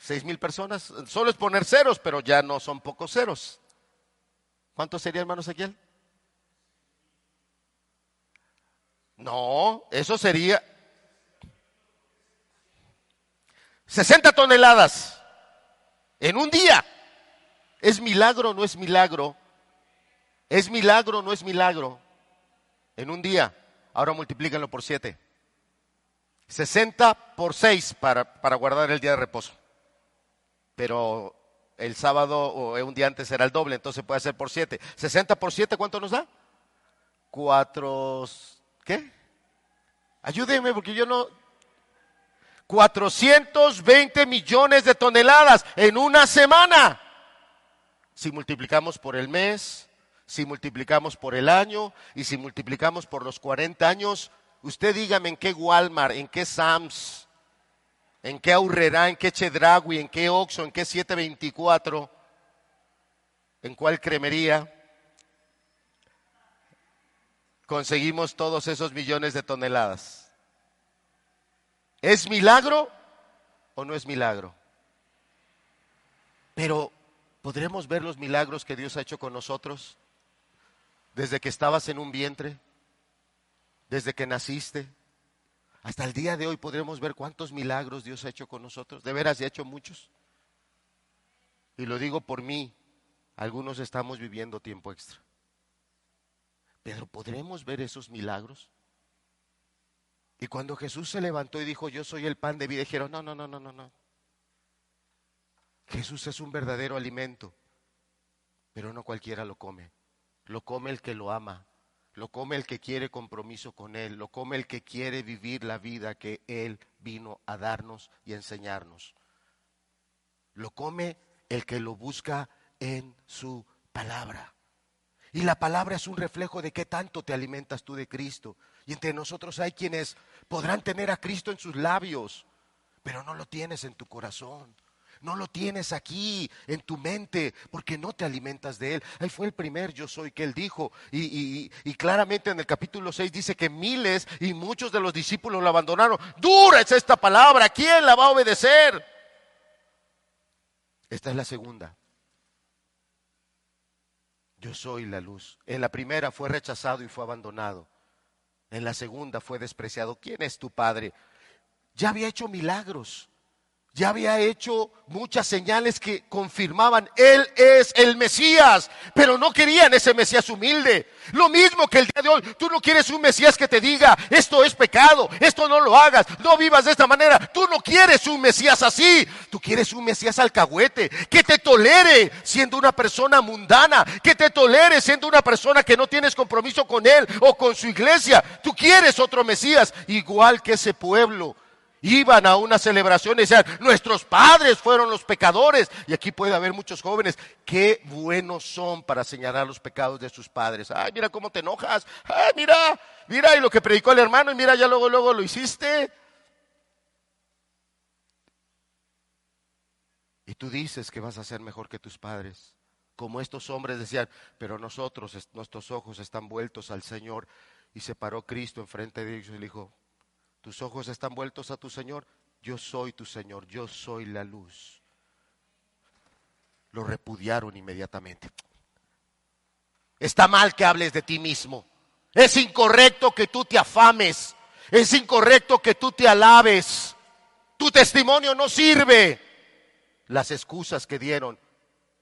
Speaker 1: 6 mil personas. Solo es poner ceros, pero ya no son pocos ceros. ¿Cuánto sería, hermano Ezequiel? No, eso sería 60 toneladas en un día. ¿Es milagro o no es milagro? ¿Es milagro o no es milagro? En un día. Ahora multiplícanlo por 7. 60 por 6 para, para guardar el día de reposo. Pero el sábado o un día antes era el doble, entonces puede ser por 7. 60 por 7, ¿cuánto nos da? 4, ¿qué? Ayúdenme porque yo no... 420 millones de toneladas en una semana. Si multiplicamos por el mes, si multiplicamos por el año y si multiplicamos por los 40 años, usted dígame en qué Walmart, en qué Sams, en qué Aurrera, en qué Chedragui, en qué Oxxo, en qué 724, en cuál cremería conseguimos todos esos millones de toneladas. ¿Es milagro o no es milagro? Pero ¿podremos ver los milagros que Dios ha hecho con nosotros? desde que estabas en un vientre, desde que naciste, hasta el día de hoy podremos ver cuántos milagros Dios ha hecho con nosotros. De veras, ha hecho muchos. Y lo digo por mí, algunos estamos viviendo tiempo extra. Pero ¿podremos ver esos milagros? Y cuando Jesús se levantó y dijo, yo soy el pan de vida, dijeron, no, no, no, no, no, no. Jesús es un verdadero alimento, pero no cualquiera lo come. Lo come el que lo ama, lo come el que quiere compromiso con Él, lo come el que quiere vivir la vida que Él vino a darnos y enseñarnos. Lo come el que lo busca en su palabra. Y la palabra es un reflejo de qué tanto te alimentas tú de Cristo. Y entre nosotros hay quienes podrán tener a Cristo en sus labios, pero no lo tienes en tu corazón. No lo tienes aquí en tu mente porque no te alimentas de él. Ahí fue el primer yo soy que él dijo. Y, claramente en el capítulo 6 dice que miles y muchos de los discípulos lo abandonaron. Dura es esta palabra. ¿Quién la va a obedecer? Esta es la segunda. Yo soy la luz. En la primera fue rechazado y fue abandonado. En la segunda fue despreciado. ¿Quién es tu padre? Ya había hecho milagros ya había hecho muchas señales que confirmaban, Él es el Mesías, pero no querían ese Mesías humilde. Lo mismo que el día de hoy, tú no quieres un Mesías que te diga, esto es pecado, esto no lo hagas, no vivas de esta manera. Tú no quieres un Mesías así, tú quieres un Mesías alcahuete, que te tolere siendo una persona mundana, que te tolere siendo una persona que no tienes compromiso con Él o con su iglesia. Tú quieres otro Mesías, igual que ese pueblo Iban a una celebración y decían, nuestros padres fueron los pecadores. Y aquí puede haber muchos jóvenes, qué buenos son para señalar los pecados de sus padres. Ay, mira cómo te enojas. Ay, mira, mira, y lo que predicó el hermano, y mira, ya luego, luego lo hiciste. Y tú dices que vas a ser mejor que tus padres. Como estos hombres decían, pero nosotros, nuestros ojos están vueltos al Señor. Y se paró Cristo enfrente de ellos y le dijo, tus ojos están vueltos a tu Señor, yo soy tu Señor, yo soy la luz. Lo repudiaron inmediatamente. Está mal que hables de ti mismo. Es incorrecto que tú te afames. Es incorrecto que tú te alabes. Tu testimonio no sirve. Las excusas que dieron.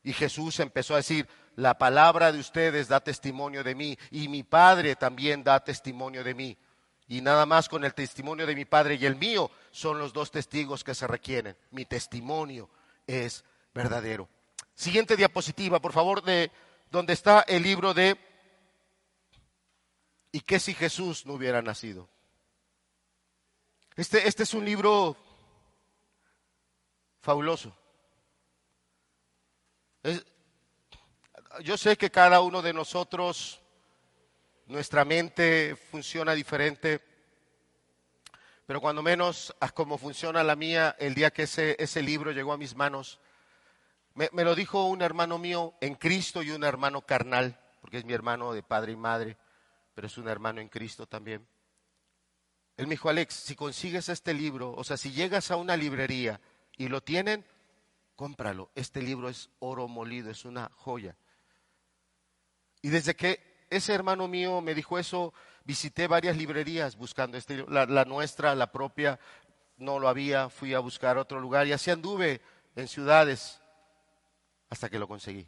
Speaker 1: Y Jesús empezó a decir, la palabra de ustedes da testimonio de mí y mi Padre también da testimonio de mí y nada más con el testimonio de mi padre y el mío son los dos testigos que se requieren. Mi testimonio es verdadero. Siguiente diapositiva, por favor, de donde está el libro de ¿Y qué si Jesús no hubiera nacido? Este, este es un libro fabuloso. yo sé que cada uno de nosotros, nuestra mente funciona diferente, pero cuando menos a como funciona la mía, el día que ese, ese libro llegó a mis manos, me, me lo dijo un hermano mío en Cristo y un hermano carnal, porque es mi hermano de padre y madre, pero es un hermano en Cristo también. Él me dijo, Alex, si consigues este libro, o sea, si llegas a una librería y lo tienen, cómpralo. Este libro es oro molido, es una joya. Y desde que ese hermano mío me dijo eso, visité varias librerías buscando este. La, la nuestra, la propia, no lo había, fui a buscar otro lugar y así anduve en ciudades hasta que lo conseguí.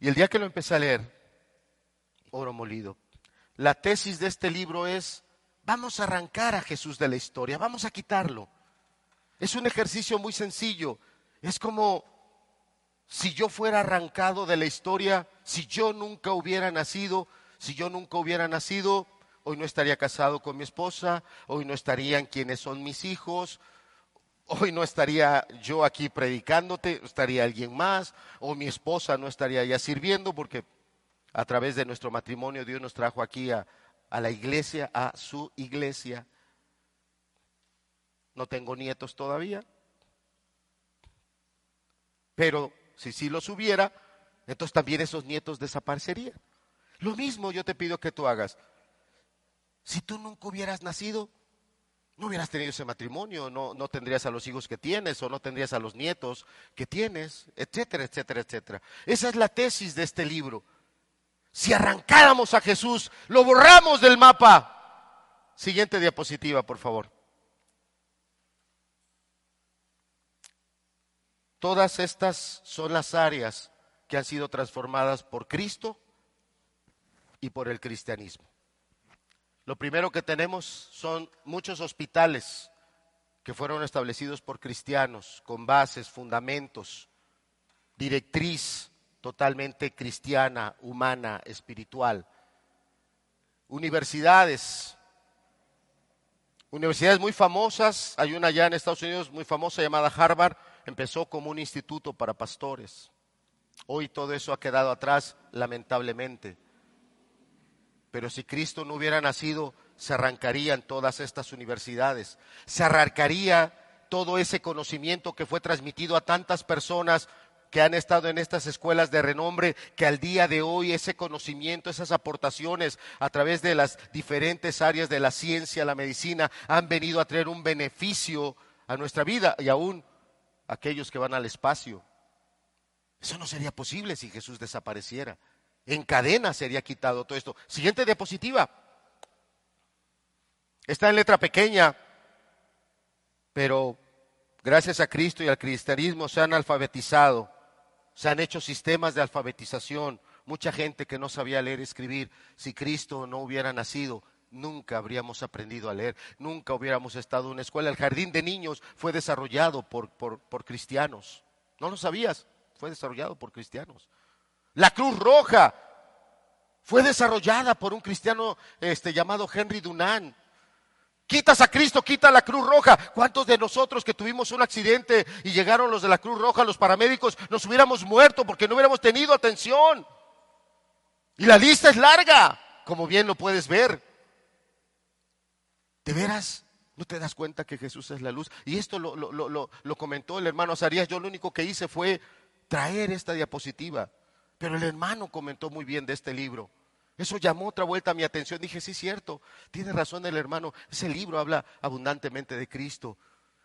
Speaker 1: Y el día que lo empecé a leer, oro molido, la tesis de este libro es, vamos a arrancar a Jesús de la historia, vamos a quitarlo. Es un ejercicio muy sencillo. Es como si yo fuera arrancado de la historia, si yo nunca hubiera nacido, si yo nunca hubiera nacido, hoy no estaría casado con mi esposa, hoy no estarían quienes son mis hijos, hoy no estaría yo aquí predicándote, estaría alguien más, o mi esposa no estaría ya sirviendo porque a través de nuestro matrimonio Dios nos trajo aquí a, la iglesia, a su iglesia. No tengo nietos todavía, pero si sí los hubiera, entonces también esos nietos desaparecerían. Lo mismo yo te pido que tú hagas. Si tú nunca hubieras nacido, no hubieras tenido ese matrimonio, no, no tendrías a los hijos que tienes o no tendrías a los nietos que tienes, etcétera, etcétera, etcétera. Esa es la tesis de este libro. Si arrancáramos a Jesús, lo borramos del mapa. Siguiente diapositiva, por favor. Todas estas son las áreas que han sido transformadas por Cristo y por el cristianismo. Lo primero que tenemos son muchos hospitales que fueron establecidos por cristianos con bases, fundamentos, directriz totalmente cristiana, humana, espiritual. Universidades, universidades muy famosas, hay una allá en Estados Unidos muy famosa llamada Harvard, empezó como un instituto para pastores. Hoy todo eso ha quedado atrás, lamentablemente. Pero si Cristo no hubiera nacido, se arrancarían todas estas universidades, se arrancaría todo ese conocimiento que fue transmitido a tantas personas que han estado en estas escuelas de renombre, que al día de hoy ese conocimiento, esas aportaciones a través de las diferentes áreas de la ciencia, la medicina, han venido a traer un beneficio a nuestra vida y aún aquellos que van al espacio. Eso no sería posible si Jesús desapareciera. En cadena sería quitado todo esto. Siguiente diapositiva. Está en letra pequeña, pero gracias a Cristo y al cristianismo se han alfabetizado se han hecho sistemas de alfabetización, mucha gente que no sabía leer y escribir. Si Cristo no hubiera nacido, nunca habríamos aprendido a leer, nunca hubiéramos estado en una escuela. El jardín de niños fue desarrollado por, por, cristianos. ¿No lo sabías? Fue desarrollado por cristianos. La Cruz Roja fue desarrollada por un cristiano este, llamado Henry Dunant. Quitas a Cristo, quita la Cruz Roja. ¿Cuántos de nosotros que tuvimos un accidente y llegaron los de la Cruz Roja, los paramédicos, nos hubiéramos muerto porque no hubiéramos tenido atención? Y la lista es larga, como bien lo puedes ver. ¿De veras? ¿No te das cuenta que Jesús es la luz? Y esto lo, lo comentó el hermano Azarías. Yo lo único que hice fue traer esta diapositiva. Pero el hermano comentó muy bien de este libro. Eso llamó otra vuelta a mi atención. Dije, sí, cierto, tiene razón el hermano. Ese libro habla abundantemente de Cristo.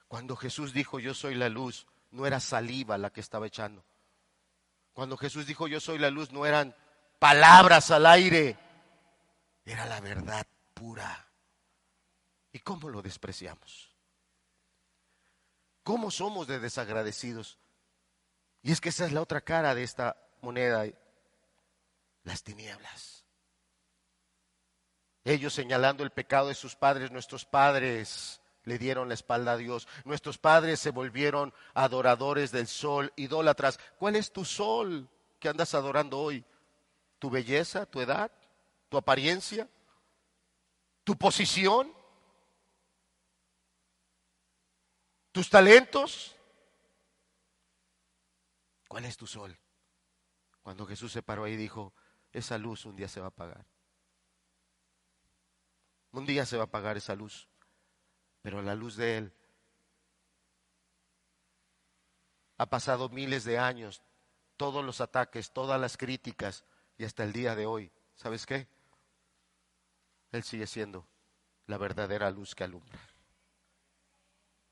Speaker 1: Cuando Jesús dijo, yo soy la luz, no era saliva la que estaba echando. Cuando Jesús dijo, yo soy la luz, no eran palabras al aire, era la verdad pura. ¿Y cómo lo despreciamos? ¿Cómo somos de desagradecidos? Y es que esa es la otra cara de esta moneda, las tinieblas. Ellos señalando el pecado de sus padres, nuestros padres le dieron la espalda a Dios. Nuestros padres se volvieron adoradores del sol, idólatras. ¿Cuál es tu sol que andas adorando hoy? ¿Tu belleza, tu edad? tu apariencia, tu posición, tus talentos. ¿Cuál es tu sol? Cuando Jesús se paró ahí dijo, esa luz un día se va a apagar. Un día se va a apagar esa luz, pero la luz de Él ha pasado miles de años, todos los ataques, todas las críticas y hasta el día de hoy. ¿Sabes qué? Él sigue siendo la verdadera luz que alumbra.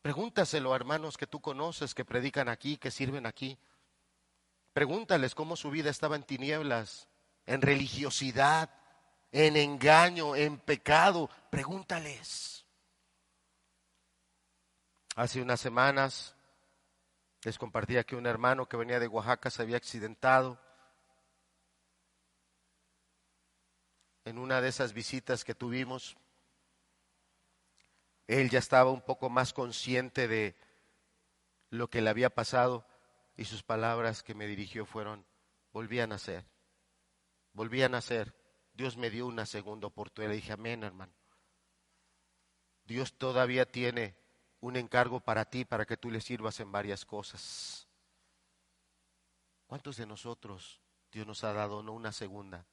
Speaker 1: Pregúntaselo a hermanos que tú conoces, que predican aquí, que sirven aquí. Pregúntales cómo su vida estaba en tinieblas, en religiosidad, en engaño, en pecado. Pregúntales. Hace unas semanas les compartía que un hermano que venía de Oaxaca se había accidentado. En una de esas visitas que tuvimos, él ya estaba un poco más consciente de lo que le había pasado y sus palabras que me dirigió fueron, volví a nacer, volví a nacer. Dios me dio una segunda oportunidad. Le dije, amén, hermano. Dios todavía tiene un encargo para ti, para que tú le sirvas en varias cosas. ¿Cuántos de nosotros Dios nos ha dado no una segunda?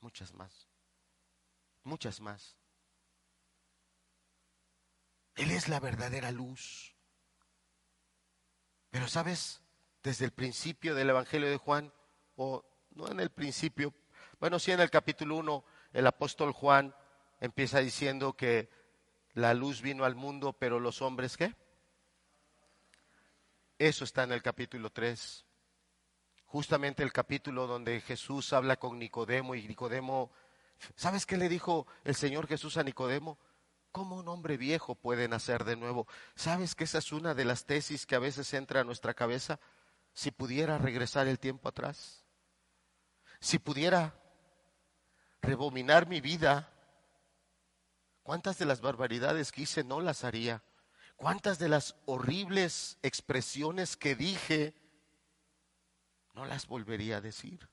Speaker 1: Muchas más. Muchas más. Él es la verdadera luz. Pero sabes, desde el principio del Evangelio de Juan, o no en el principio, bueno, sí en el capítulo 1, el apóstol Juan empieza diciendo que la luz vino al mundo, pero los hombres qué? Eso está en el capítulo 3. Justamente el capítulo donde Jesús habla con Nicodemo y Nicodemo, ¿sabes qué le dijo el Señor Jesús a Nicodemo? ¿Cómo un hombre viejo puede nacer de nuevo? ¿Sabes que esa es una de las tesis que a veces entra a nuestra cabeza? Si pudiera regresar el tiempo atrás, si pudiera rebominar mi vida ¿Cuántas de las barbaridades que hice no las haría? ¿Cuántas de las horribles expresiones que dije no las volvería a decir?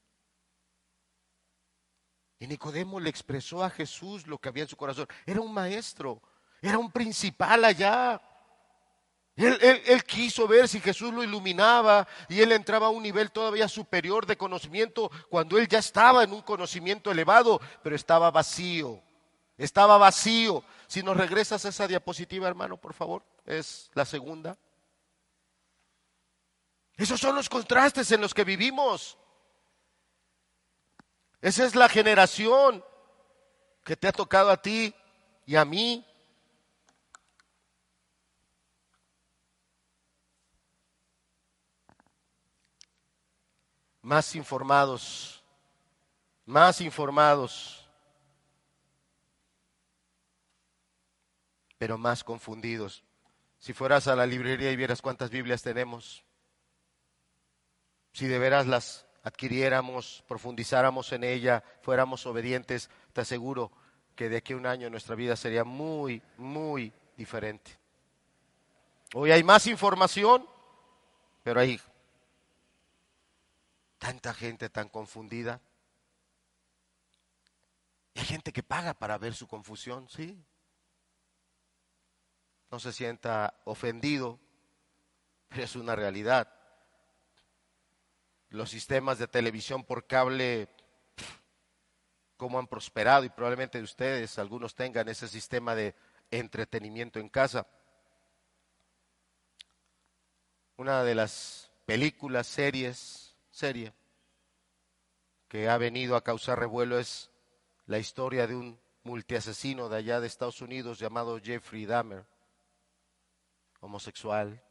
Speaker 1: Y Nicodemo le expresó a Jesús lo que había en su corazón. Era un maestro, era un principal allá. Él, quiso ver si Jesús lo iluminaba y él entraba a un nivel todavía superior de conocimiento cuando él ya estaba en un conocimiento elevado, pero estaba vacío. Estaba vacío. Si nos regresas a esa diapositiva, hermano, por favor, es la segunda. Esos son los contrastes en los que vivimos. Esa es la generación que te ha tocado a ti y a mí. Más informados, más informados. pero más confundidos. Si fueras a la librería y vieras cuántas Biblias tenemos, si de veras las adquiriéramos, profundizáramos en ella, fuéramos obedientes, te aseguro que de aquí a un año nuestra vida sería muy, muy diferente. Hoy hay más información, pero hay tanta gente tan confundida. Hay gente que paga para ver su confusión, sí no se sienta ofendido, pero es una realidad. Los sistemas de televisión por cable, cómo han prosperado y probablemente ustedes, algunos tengan ese sistema de entretenimiento en casa. Una de las películas, series, serie, que ha venido a causar revuelo es la historia de un multiasesino de allá de Estados Unidos llamado Jeffrey Dahmer homosexual,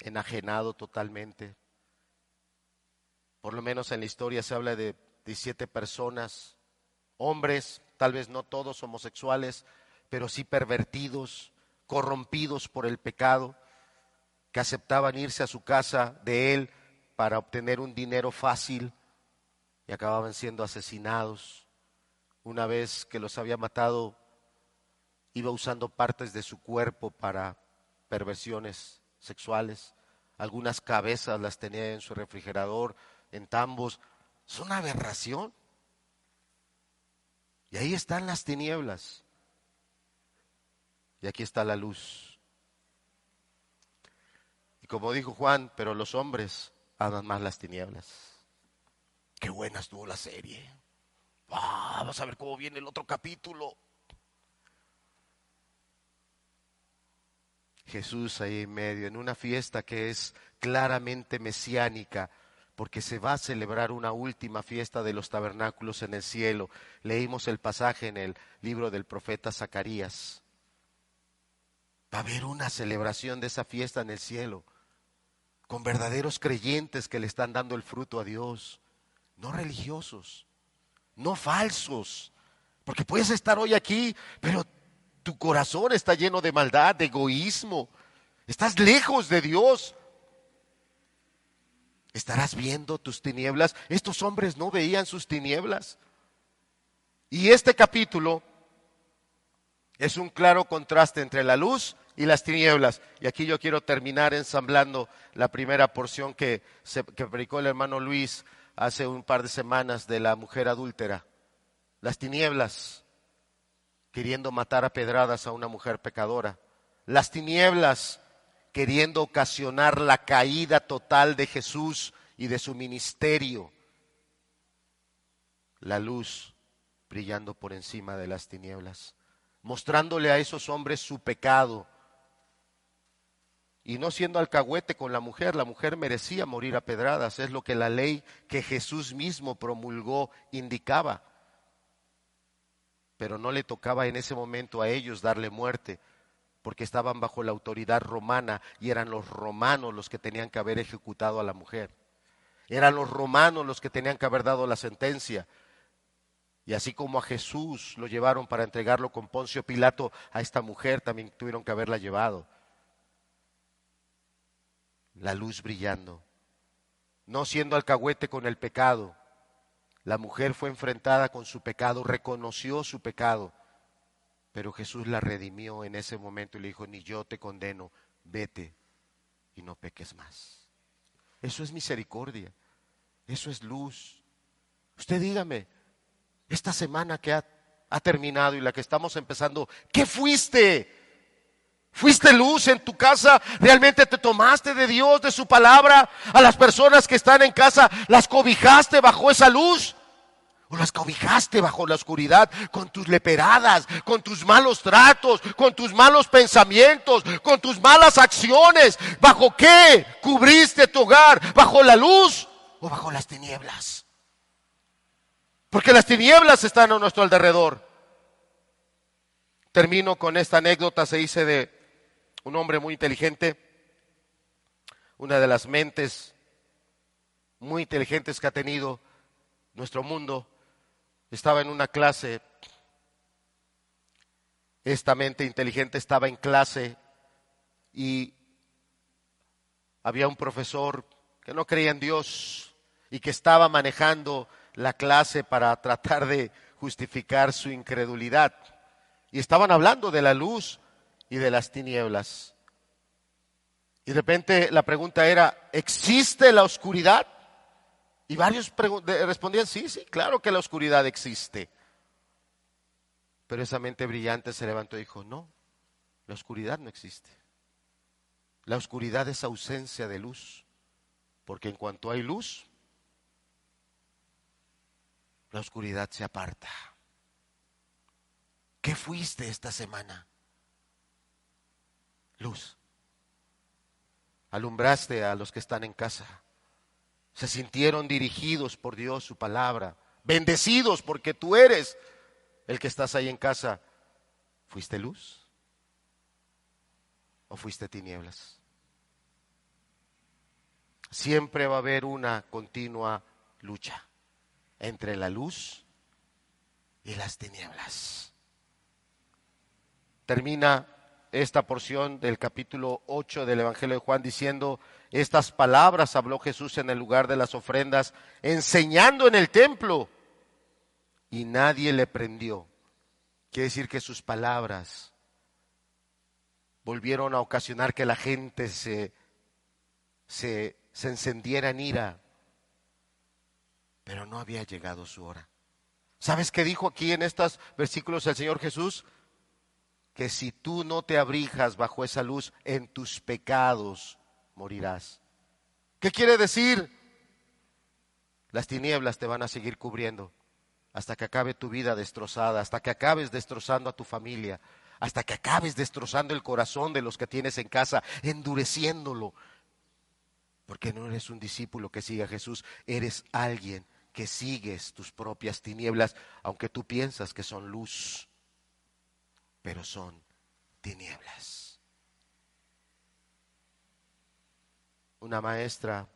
Speaker 1: enajenado totalmente. Por lo menos en la historia se habla de 17 personas, hombres, tal vez no todos homosexuales, pero sí pervertidos, corrompidos por el pecado, que aceptaban irse a su casa de él para obtener un dinero fácil y acababan siendo asesinados. Una vez que los había matado iba usando partes de su cuerpo para perversiones sexuales. Algunas cabezas las tenía en su refrigerador, en tambos, Es una aberración. Y ahí están las tinieblas. Y aquí está la luz. Y como dijo Juan, pero los hombres aman más las tinieblas. Qué buena estuvo la serie. Ah, vamos a ver cómo viene el otro capítulo. Jesús ahí en medio, en una fiesta que es claramente mesiánica, porque se va a celebrar una última fiesta de los tabernáculos en el cielo. Leímos el pasaje en el libro del profeta Zacarías. Va a haber una celebración de esa fiesta en el cielo, con verdaderos creyentes que le están dando el fruto a Dios, no religiosos, no falsos, porque puedes estar hoy aquí, pero tu corazón está lleno de maldad, de egoísmo. Estás lejos de Dios. ¿Estarás viendo tus tinieblas? Estos hombres no veían sus tinieblas. Y este capítulo es un claro contraste entre la luz y las tinieblas. Y aquí yo quiero terminar ensamblando la primera porción que, se, que predicó el hermano Luis hace un par de semanas de la mujer adúltera. Las tinieblas queriendo matar a pedradas a una mujer pecadora. Las tinieblas queriendo ocasionar la caída total de Jesús y de su ministerio. La luz brillando por encima de las tinieblas, mostrándole a esos hombres su pecado. Y no siendo alcahuete con la mujer, la mujer merecía morir a pedradas, es lo que la ley que Jesús mismo promulgó indicaba pero no le tocaba en ese momento a ellos darle muerte, porque estaban bajo la autoridad romana y eran los romanos los que tenían que haber ejecutado a la mujer. Eran los romanos los que tenían que haber dado la sentencia. Y así como a Jesús lo llevaron para entregarlo con Poncio Pilato, a esta mujer también tuvieron que haberla llevado. La luz brillando, no siendo alcahuete con el pecado, la mujer fue enfrentada con su pecado, reconoció su pecado, pero Jesús la redimió en ese momento y le dijo, ni yo te condeno, vete y no peques más. Eso es misericordia, eso es luz. Usted dígame, esta semana que ha, ha terminado y la que estamos empezando, ¿qué fuiste? ¿Fuiste luz en tu casa? ¿Realmente te tomaste de Dios, de su palabra? A las personas que están en casa, ¿las cobijaste bajo esa luz? O las cobijaste bajo la oscuridad con tus leperadas, con tus malos tratos, con tus malos pensamientos, con tus malas acciones. ¿Bajo qué cubriste tu hogar? ¿Bajo la luz o bajo las tinieblas? Porque las tinieblas están a nuestro alrededor. Termino con esta anécdota, se dice de un hombre muy inteligente, una de las mentes muy inteligentes que ha tenido nuestro mundo estaba en una clase, esta mente inteligente estaba en clase y había un profesor que no creía en Dios y que estaba manejando la clase para tratar de justificar su incredulidad. Y estaban hablando de la luz y de las tinieblas. Y de repente la pregunta era, ¿existe la oscuridad? Y varios respondían, sí, sí, claro que la oscuridad existe. Pero esa mente brillante se levantó y dijo, no, la oscuridad no existe. La oscuridad es ausencia de luz, porque en cuanto hay luz, la oscuridad se aparta. ¿Qué fuiste esta semana? Luz. Alumbraste a los que están en casa se sintieron dirigidos por Dios, su palabra, bendecidos porque tú eres el que estás ahí en casa. ¿Fuiste luz o fuiste tinieblas? Siempre va a haber una continua lucha entre la luz y las tinieblas. Termina esta porción del capítulo 8 del Evangelio de Juan diciendo, estas palabras habló Jesús en el lugar de las ofrendas, enseñando en el templo, y nadie le prendió. Quiere decir que sus palabras volvieron a ocasionar que la gente se, se, se encendiera en ira, pero no había llegado su hora. ¿Sabes qué dijo aquí en estos versículos el Señor Jesús? Que si tú no te abrijas bajo esa luz, en tus pecados morirás. ¿Qué quiere decir? Las tinieblas te van a seguir cubriendo hasta que acabe tu vida destrozada, hasta que acabes destrozando a tu familia, hasta que acabes destrozando el corazón de los que tienes en casa, endureciéndolo. Porque no eres un discípulo que siga a Jesús, eres alguien que sigues tus propias tinieblas, aunque tú piensas que son luz, pero son tinieblas. Una maestra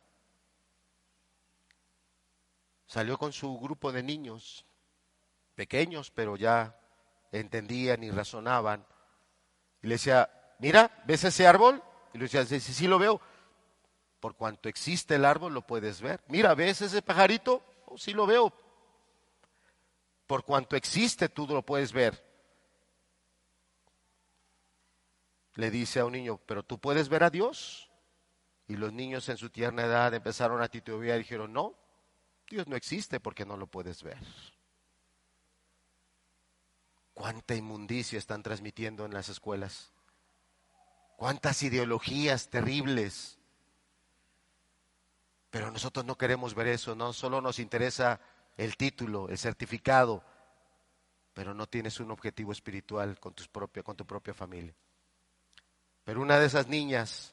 Speaker 1: salió con su grupo de niños, pequeños, pero ya entendían y razonaban. Y le decía, mira, ¿ves ese árbol? Y le decía, sí, sí lo veo. Por cuanto existe el árbol, lo puedes ver. Mira, ¿ves ese pajarito? Oh, sí lo veo. Por cuanto existe, tú lo puedes ver. Le dice a un niño, pero tú puedes ver a Dios. Y los niños en su tierna edad empezaron a titubear y dijeron, no, Dios no existe porque no lo puedes ver. ¿Cuánta inmundicia están transmitiendo en las escuelas? ¿Cuántas ideologías terribles? Pero nosotros no queremos ver eso, no solo nos interesa el título, el certificado, pero no tienes un objetivo espiritual con tu propia, con tu propia familia. Pero una de esas niñas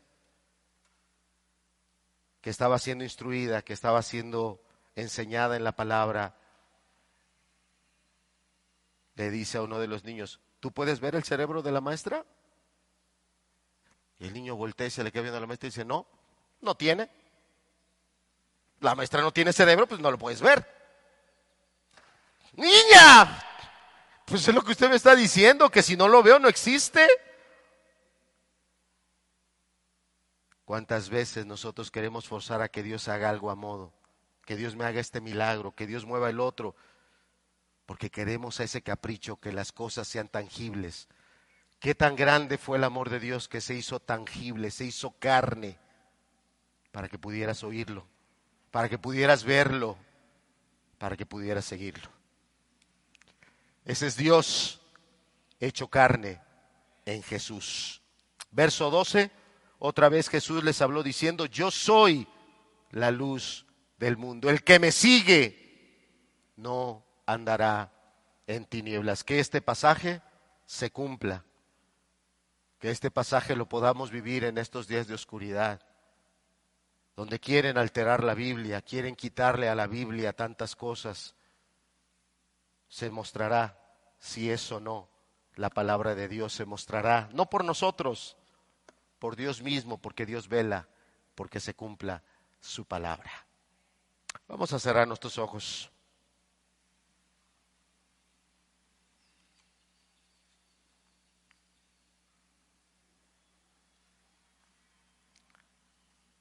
Speaker 1: que estaba siendo instruida, que estaba siendo enseñada en la palabra, le dice a uno de los niños, ¿tú puedes ver el cerebro de la maestra? Y el niño voltea y se le queda viendo a la maestra y dice, no, no tiene. La maestra no tiene cerebro, pues no lo puedes ver. Niña, pues es lo que usted me está diciendo, que si no lo veo no existe. ¿Cuántas veces nosotros queremos forzar a que Dios haga algo a modo? que Dios me haga este milagro, que Dios mueva el otro, porque queremos a ese capricho que las cosas sean tangibles. Qué tan grande fue el amor de Dios que se hizo tangible, se hizo carne, para que pudieras oírlo, para que pudieras verlo, para que pudieras seguirlo. Ese es Dios hecho carne en Jesús. Verso 12, otra vez Jesús les habló diciendo, yo soy la luz del mundo. El que me sigue no andará en tinieblas. Que este pasaje se cumpla. Que este pasaje lo podamos vivir en estos días de oscuridad, donde quieren alterar la Biblia, quieren quitarle a la Biblia tantas cosas. Se mostrará si es o no la palabra de Dios, se mostrará, no por nosotros, por Dios mismo, porque Dios vela, porque se cumpla su palabra. Vamos a cerrar nuestros ojos.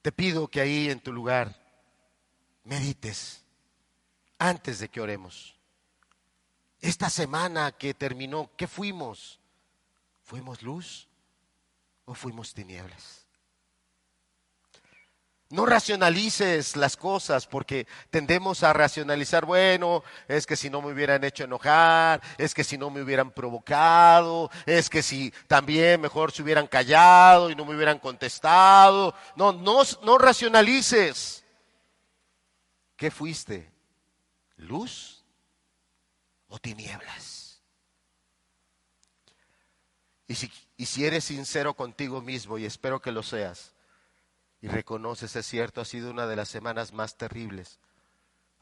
Speaker 1: Te pido que ahí en tu lugar medites antes de que oremos. Esta semana que terminó, ¿qué fuimos? ¿Fuimos luz o fuimos tinieblas? No racionalices las cosas porque tendemos a racionalizar, bueno, es que si no me hubieran hecho enojar, es que si no me hubieran provocado, es que si también mejor se hubieran callado y no me hubieran contestado. No, no, no racionalices. ¿Qué fuiste? ¿Luz o tinieblas? Y si, y si eres sincero contigo mismo, y espero que lo seas, y reconoces, es cierto, ha sido una de las semanas más terribles.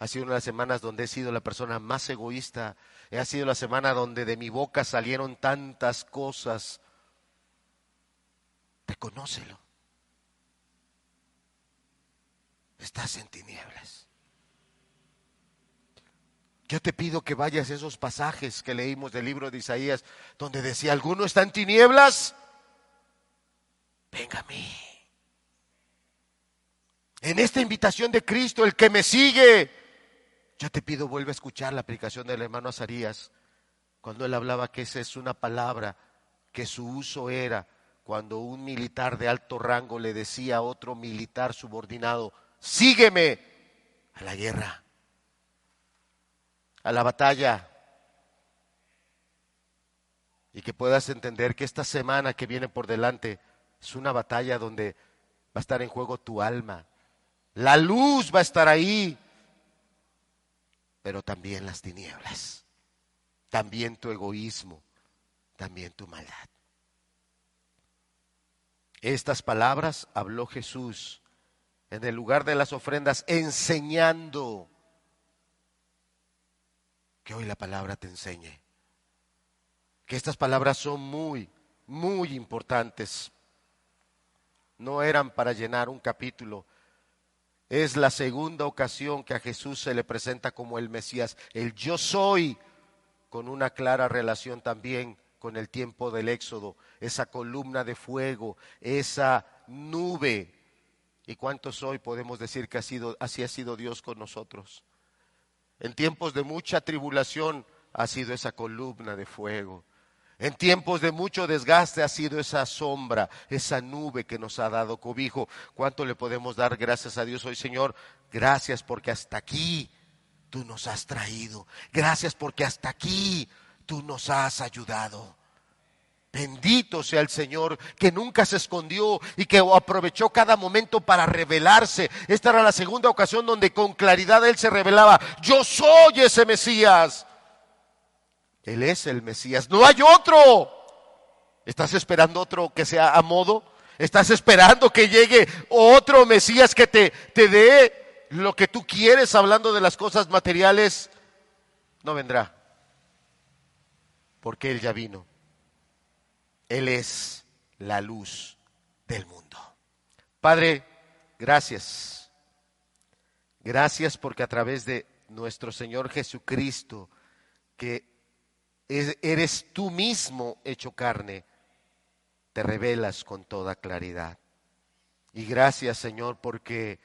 Speaker 1: Ha sido una de las semanas donde he sido la persona más egoísta. Ha sido la semana donde de mi boca salieron tantas cosas. Reconócelo. Estás en tinieblas. Yo te pido que vayas a esos pasajes que leímos del libro de Isaías, donde decía, ¿alguno está en tinieblas? Venga a mí. En esta invitación de Cristo, el que me sigue, yo te pido, vuelve a escuchar la aplicación del hermano Azarías, cuando él hablaba que esa es una palabra que su uso era cuando un militar de alto rango le decía a otro militar subordinado, sígueme a la guerra. A la batalla y que puedas entender que esta semana que viene por delante es una batalla donde va a estar en juego tu alma. La luz va a estar ahí, pero también las tinieblas, también tu egoísmo, también tu maldad. Estas palabras habló Jesús en el lugar de las ofrendas, enseñando que hoy la palabra te enseñe. Que estas palabras son muy, muy importantes. No eran para llenar un capítulo. Es la segunda ocasión que a Jesús se le presenta como el Mesías, el yo soy, con una clara relación también con el tiempo del Éxodo, esa columna de fuego, esa nube. ¿Y cuántos hoy podemos decir que ha sido, así ha sido Dios con nosotros? En tiempos de mucha tribulación ha sido esa columna de fuego. En tiempos de mucho desgaste ha sido esa sombra, esa nube que nos ha dado cobijo. ¿Cuánto le podemos dar gracias a Dios hoy, Señor? Gracias porque hasta aquí tú nos has traído. Gracias porque hasta aquí tú nos has ayudado. Bendito sea el Señor que nunca se escondió y que aprovechó cada momento para revelarse. Esta era la segunda ocasión donde con claridad Él se revelaba. Yo soy ese Mesías. Él es el Mesías. No hay otro. ¿Estás esperando otro que sea a modo? ¿Estás esperando que llegue otro Mesías que te, te dé lo que tú quieres hablando de las cosas materiales? No vendrá porque Él ya vino. Él es la luz del mundo. Padre, gracias. Gracias porque a través de nuestro Señor Jesucristo, que eres tú mismo hecho carne, te revelas con toda claridad. Y gracias Señor porque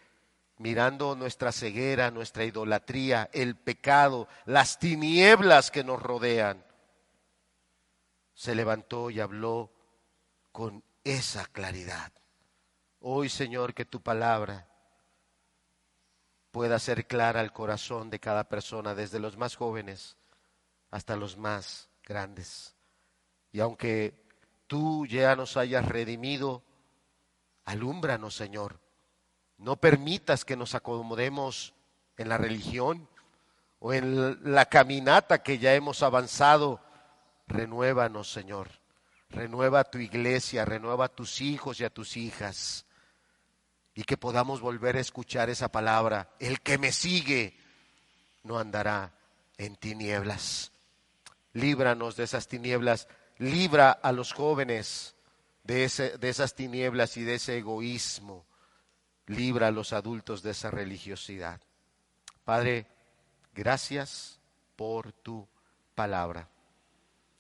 Speaker 1: mirando nuestra ceguera, nuestra idolatría, el pecado, las tinieblas que nos rodean, se levantó y habló con esa claridad. Hoy, Señor, que tu palabra pueda ser clara al corazón de cada persona, desde los más jóvenes hasta los más grandes. Y aunque tú ya nos hayas redimido, alúmbranos, Señor. No permitas que nos acomodemos en la religión o en la caminata que ya hemos avanzado Renuévanos, Señor. Renueva tu iglesia, renueva a tus hijos y a tus hijas. Y que podamos volver a escuchar esa palabra. El que me sigue no andará en tinieblas. Líbranos de esas tinieblas. Libra a los jóvenes de, ese, de esas tinieblas y de ese egoísmo. Libra a los adultos de esa religiosidad. Padre, gracias por tu palabra.